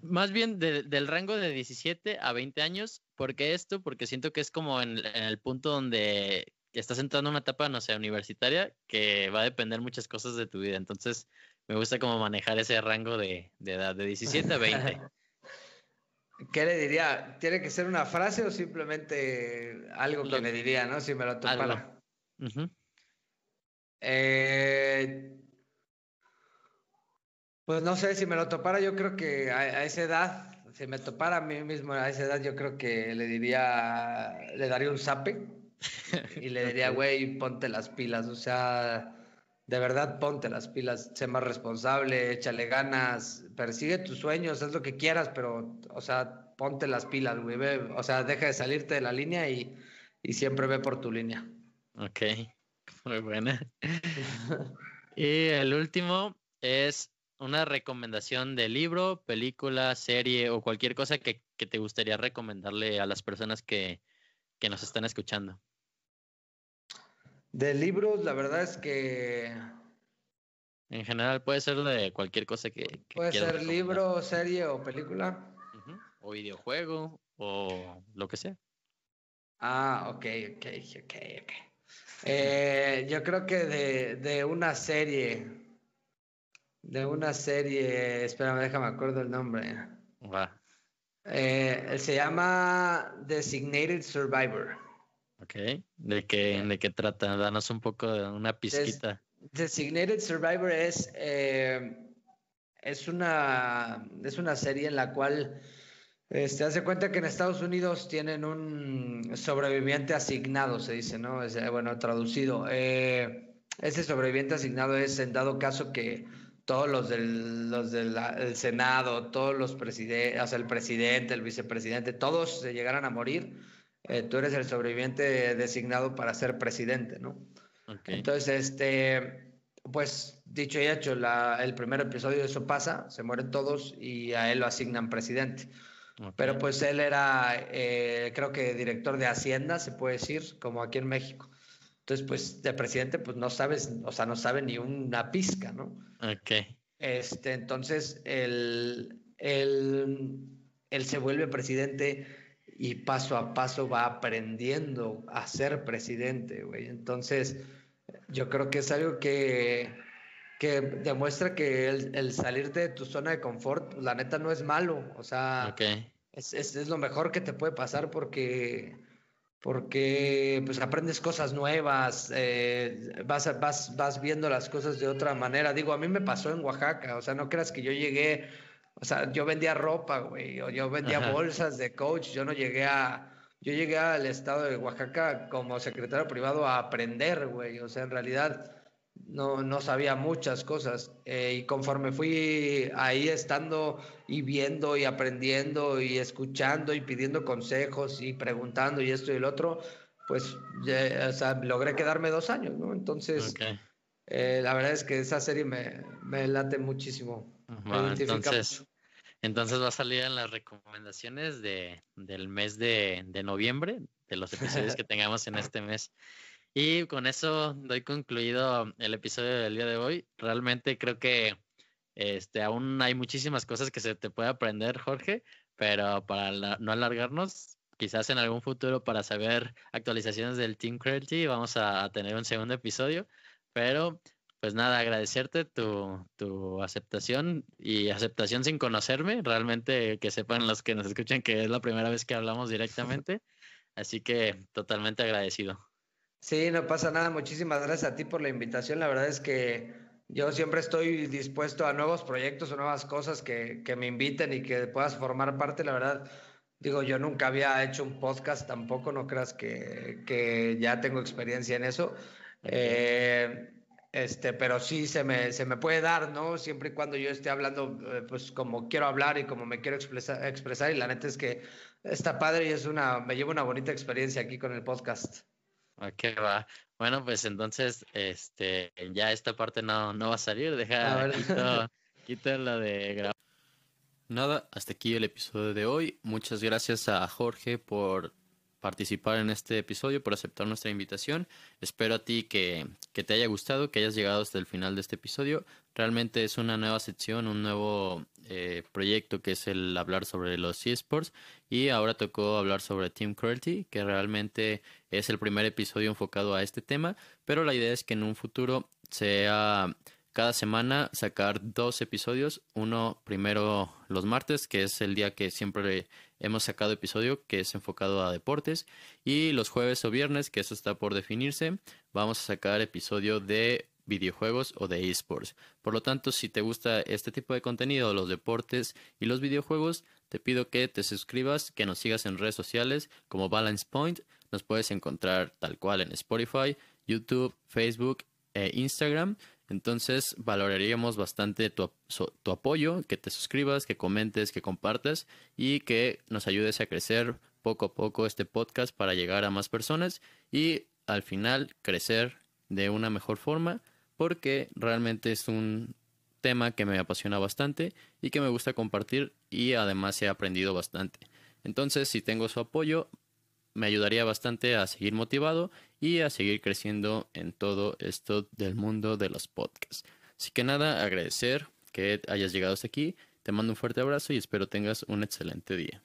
Más bien del rango de 17 a 20 años. ¿Por qué esto? Porque siento que es como en, en el punto donde estás entrando en una etapa, no sé, universitaria, que va a depender muchas cosas de tu vida. Entonces, me gusta como manejar ese rango de, edad, de 17 a <laughs> 20. ¿Qué le diría? ¿Tiene que ser una frase o simplemente algo que le diría, no? Si me lo topara. Eh, pues no sé, si me lo topara, yo creo que a, esa edad, si me topara a mí mismo a esa edad, yo creo que le diría, le daría un zape <laughs> y le diría, güey, ponte las pilas, o sea, de verdad ponte las pilas, sé más responsable, échale ganas, persigue tus sueños, haz lo que quieras, pero, o sea, ponte las pilas, güey, o sea, deja de salirte de la línea y, siempre ve por tu línea. Ok, <laughs> muy buena. y el último es una recomendación de libro, película, serie o cualquier cosa que, te gustaría recomendarle a las personas que, que nos están escuchando. De libros, la verdad es que. En general puede ser de cualquier cosa que. puede ser libro, serie o película. O videojuego o lo que sea. Ah, ok, ok, ok, ok. Eh, yo creo que de, de, una serie. De una serie. Espérame, déjame acuerdo el nombre. Eh, se llama Designated Survivor. Ok, ¿de qué, ¿de qué trata? Danos un poco de una pizquita. Designated Survivor es, eh, es, una, es una serie en la cual se este, hace cuenta que en Estados Unidos tienen un sobreviviente asignado, se dice, ¿no? Es, eh, bueno, traducido. Eh, ese sobreviviente asignado es en dado caso que todos los del, los del Senado, todos los presidentes, o sea, el presidente, el vicepresidente, todos se llegaran a morir eh, tú eres el sobreviviente designado para ser presidente, ¿no? Entonces, este, pues dicho y hecho, el primer episodio de eso pasa, se mueren todos y a él lo asignan presidente. Pero pues él era, eh, creo que director de Hacienda, se puede decir, como aquí en México. Entonces, pues de presidente, pues no sabes, o sea, no sabe ni una pizca, ¿no? Ok. Este, entonces, él, él, él se vuelve presidente y paso a paso va aprendiendo a ser presidente, güey. Entonces, yo creo que es algo que, que demuestra que el, el, salirte de tu zona de confort, la neta no es malo, o sea, es, es, es, lo mejor que te puede pasar porque, porque pues aprendes cosas nuevas, eh, vas, vas, vas viendo las cosas de otra manera. Digo, a mí me pasó en Oaxaca, o sea, no creas que yo llegué o sea, yo vendía ropa, güey, o yo vendía bolsas de coach, yo no llegué a, yo llegué al estado de Oaxaca como secretario privado a aprender, güey, o sea, en realidad no, no sabía muchas cosas. Eh, y conforme fui ahí estando y viendo y aprendiendo y escuchando y pidiendo consejos y preguntando y esto y el otro, pues o sea, logré quedarme dos años, ¿no? Entonces, eh, la verdad es que esa serie me, me late muchísimo. entonces, entonces va a salir en las recomendaciones de, del mes de, de noviembre, de los episodios que <laughs> tengamos en este mes. Y con eso doy concluido el episodio del día de hoy. Realmente creo que este, aún hay muchísimas cosas que se te puede aprender, Jorge, pero para no alargarnos, quizás en algún futuro para saber actualizaciones del Team Cruelty vamos a, tener un segundo episodio. Pero, pues nada, agradecerte tu, tu aceptación y aceptación sin conocerme. Realmente que sepan los que nos escuchan que es la primera vez que hablamos directamente. <laughs> Así que totalmente agradecido. Sí, no pasa nada. Muchísimas gracias a ti por la invitación. La verdad es que yo siempre estoy dispuesto a nuevos proyectos o nuevas cosas que, que me inviten y que puedas formar parte. La verdad, digo, yo nunca había hecho un podcast tampoco, no creas que, que ya tengo experiencia en eso. Eh, este, pero sí se me, se me puede dar, ¿no? Siempre y cuando yo esté hablando, eh, pues como quiero hablar y como me quiero expresar, expresar. Y la neta es que está padre y es una, me llevo una bonita experiencia aquí con el podcast. Ok, va. Bueno, pues entonces, este, ya esta parte no, no va a salir. Deja, <laughs> quito, la de grabar. Nada, hasta aquí el episodio de hoy. Muchas gracias a Jorge por participar en este episodio, por aceptar nuestra invitación. Espero a ti que, que, te haya gustado, que hayas llegado hasta el final de este episodio. Realmente es una nueva sección, un nuevo eh, proyecto que es el hablar sobre los esports y ahora tocó hablar sobre Team Cruelty, que realmente es el primer episodio enfocado a este tema, pero la idea es que en un futuro sea cada semana sacar dos episodios, uno primero los martes, que es el día que siempre hemos sacado episodio, que es enfocado a deportes, y los jueves o viernes, que eso está por definirse, vamos a sacar episodio de videojuegos o de esports. Por lo tanto, si te gusta este tipo de contenido, los deportes y los videojuegos, te pido que te suscribas, que nos sigas en redes sociales como Balance Point. Nos puedes encontrar tal cual en Spotify, YouTube, Facebook e Instagram. Entonces valoraríamos bastante tu, apoyo, que te suscribas, que comentes, que compartas y que nos ayudes a crecer poco a poco este podcast para llegar a más personas y al final crecer de una mejor forma porque realmente es un tema que me apasiona bastante y que me gusta compartir y además he aprendido bastante. Entonces, si tengo su apoyo, me ayudaría bastante a seguir motivado y a seguir creciendo en todo esto del mundo de los podcasts. Así que nada, agradecer que hayas llegado hasta aquí. Te mando un fuerte abrazo y espero tengas un excelente día.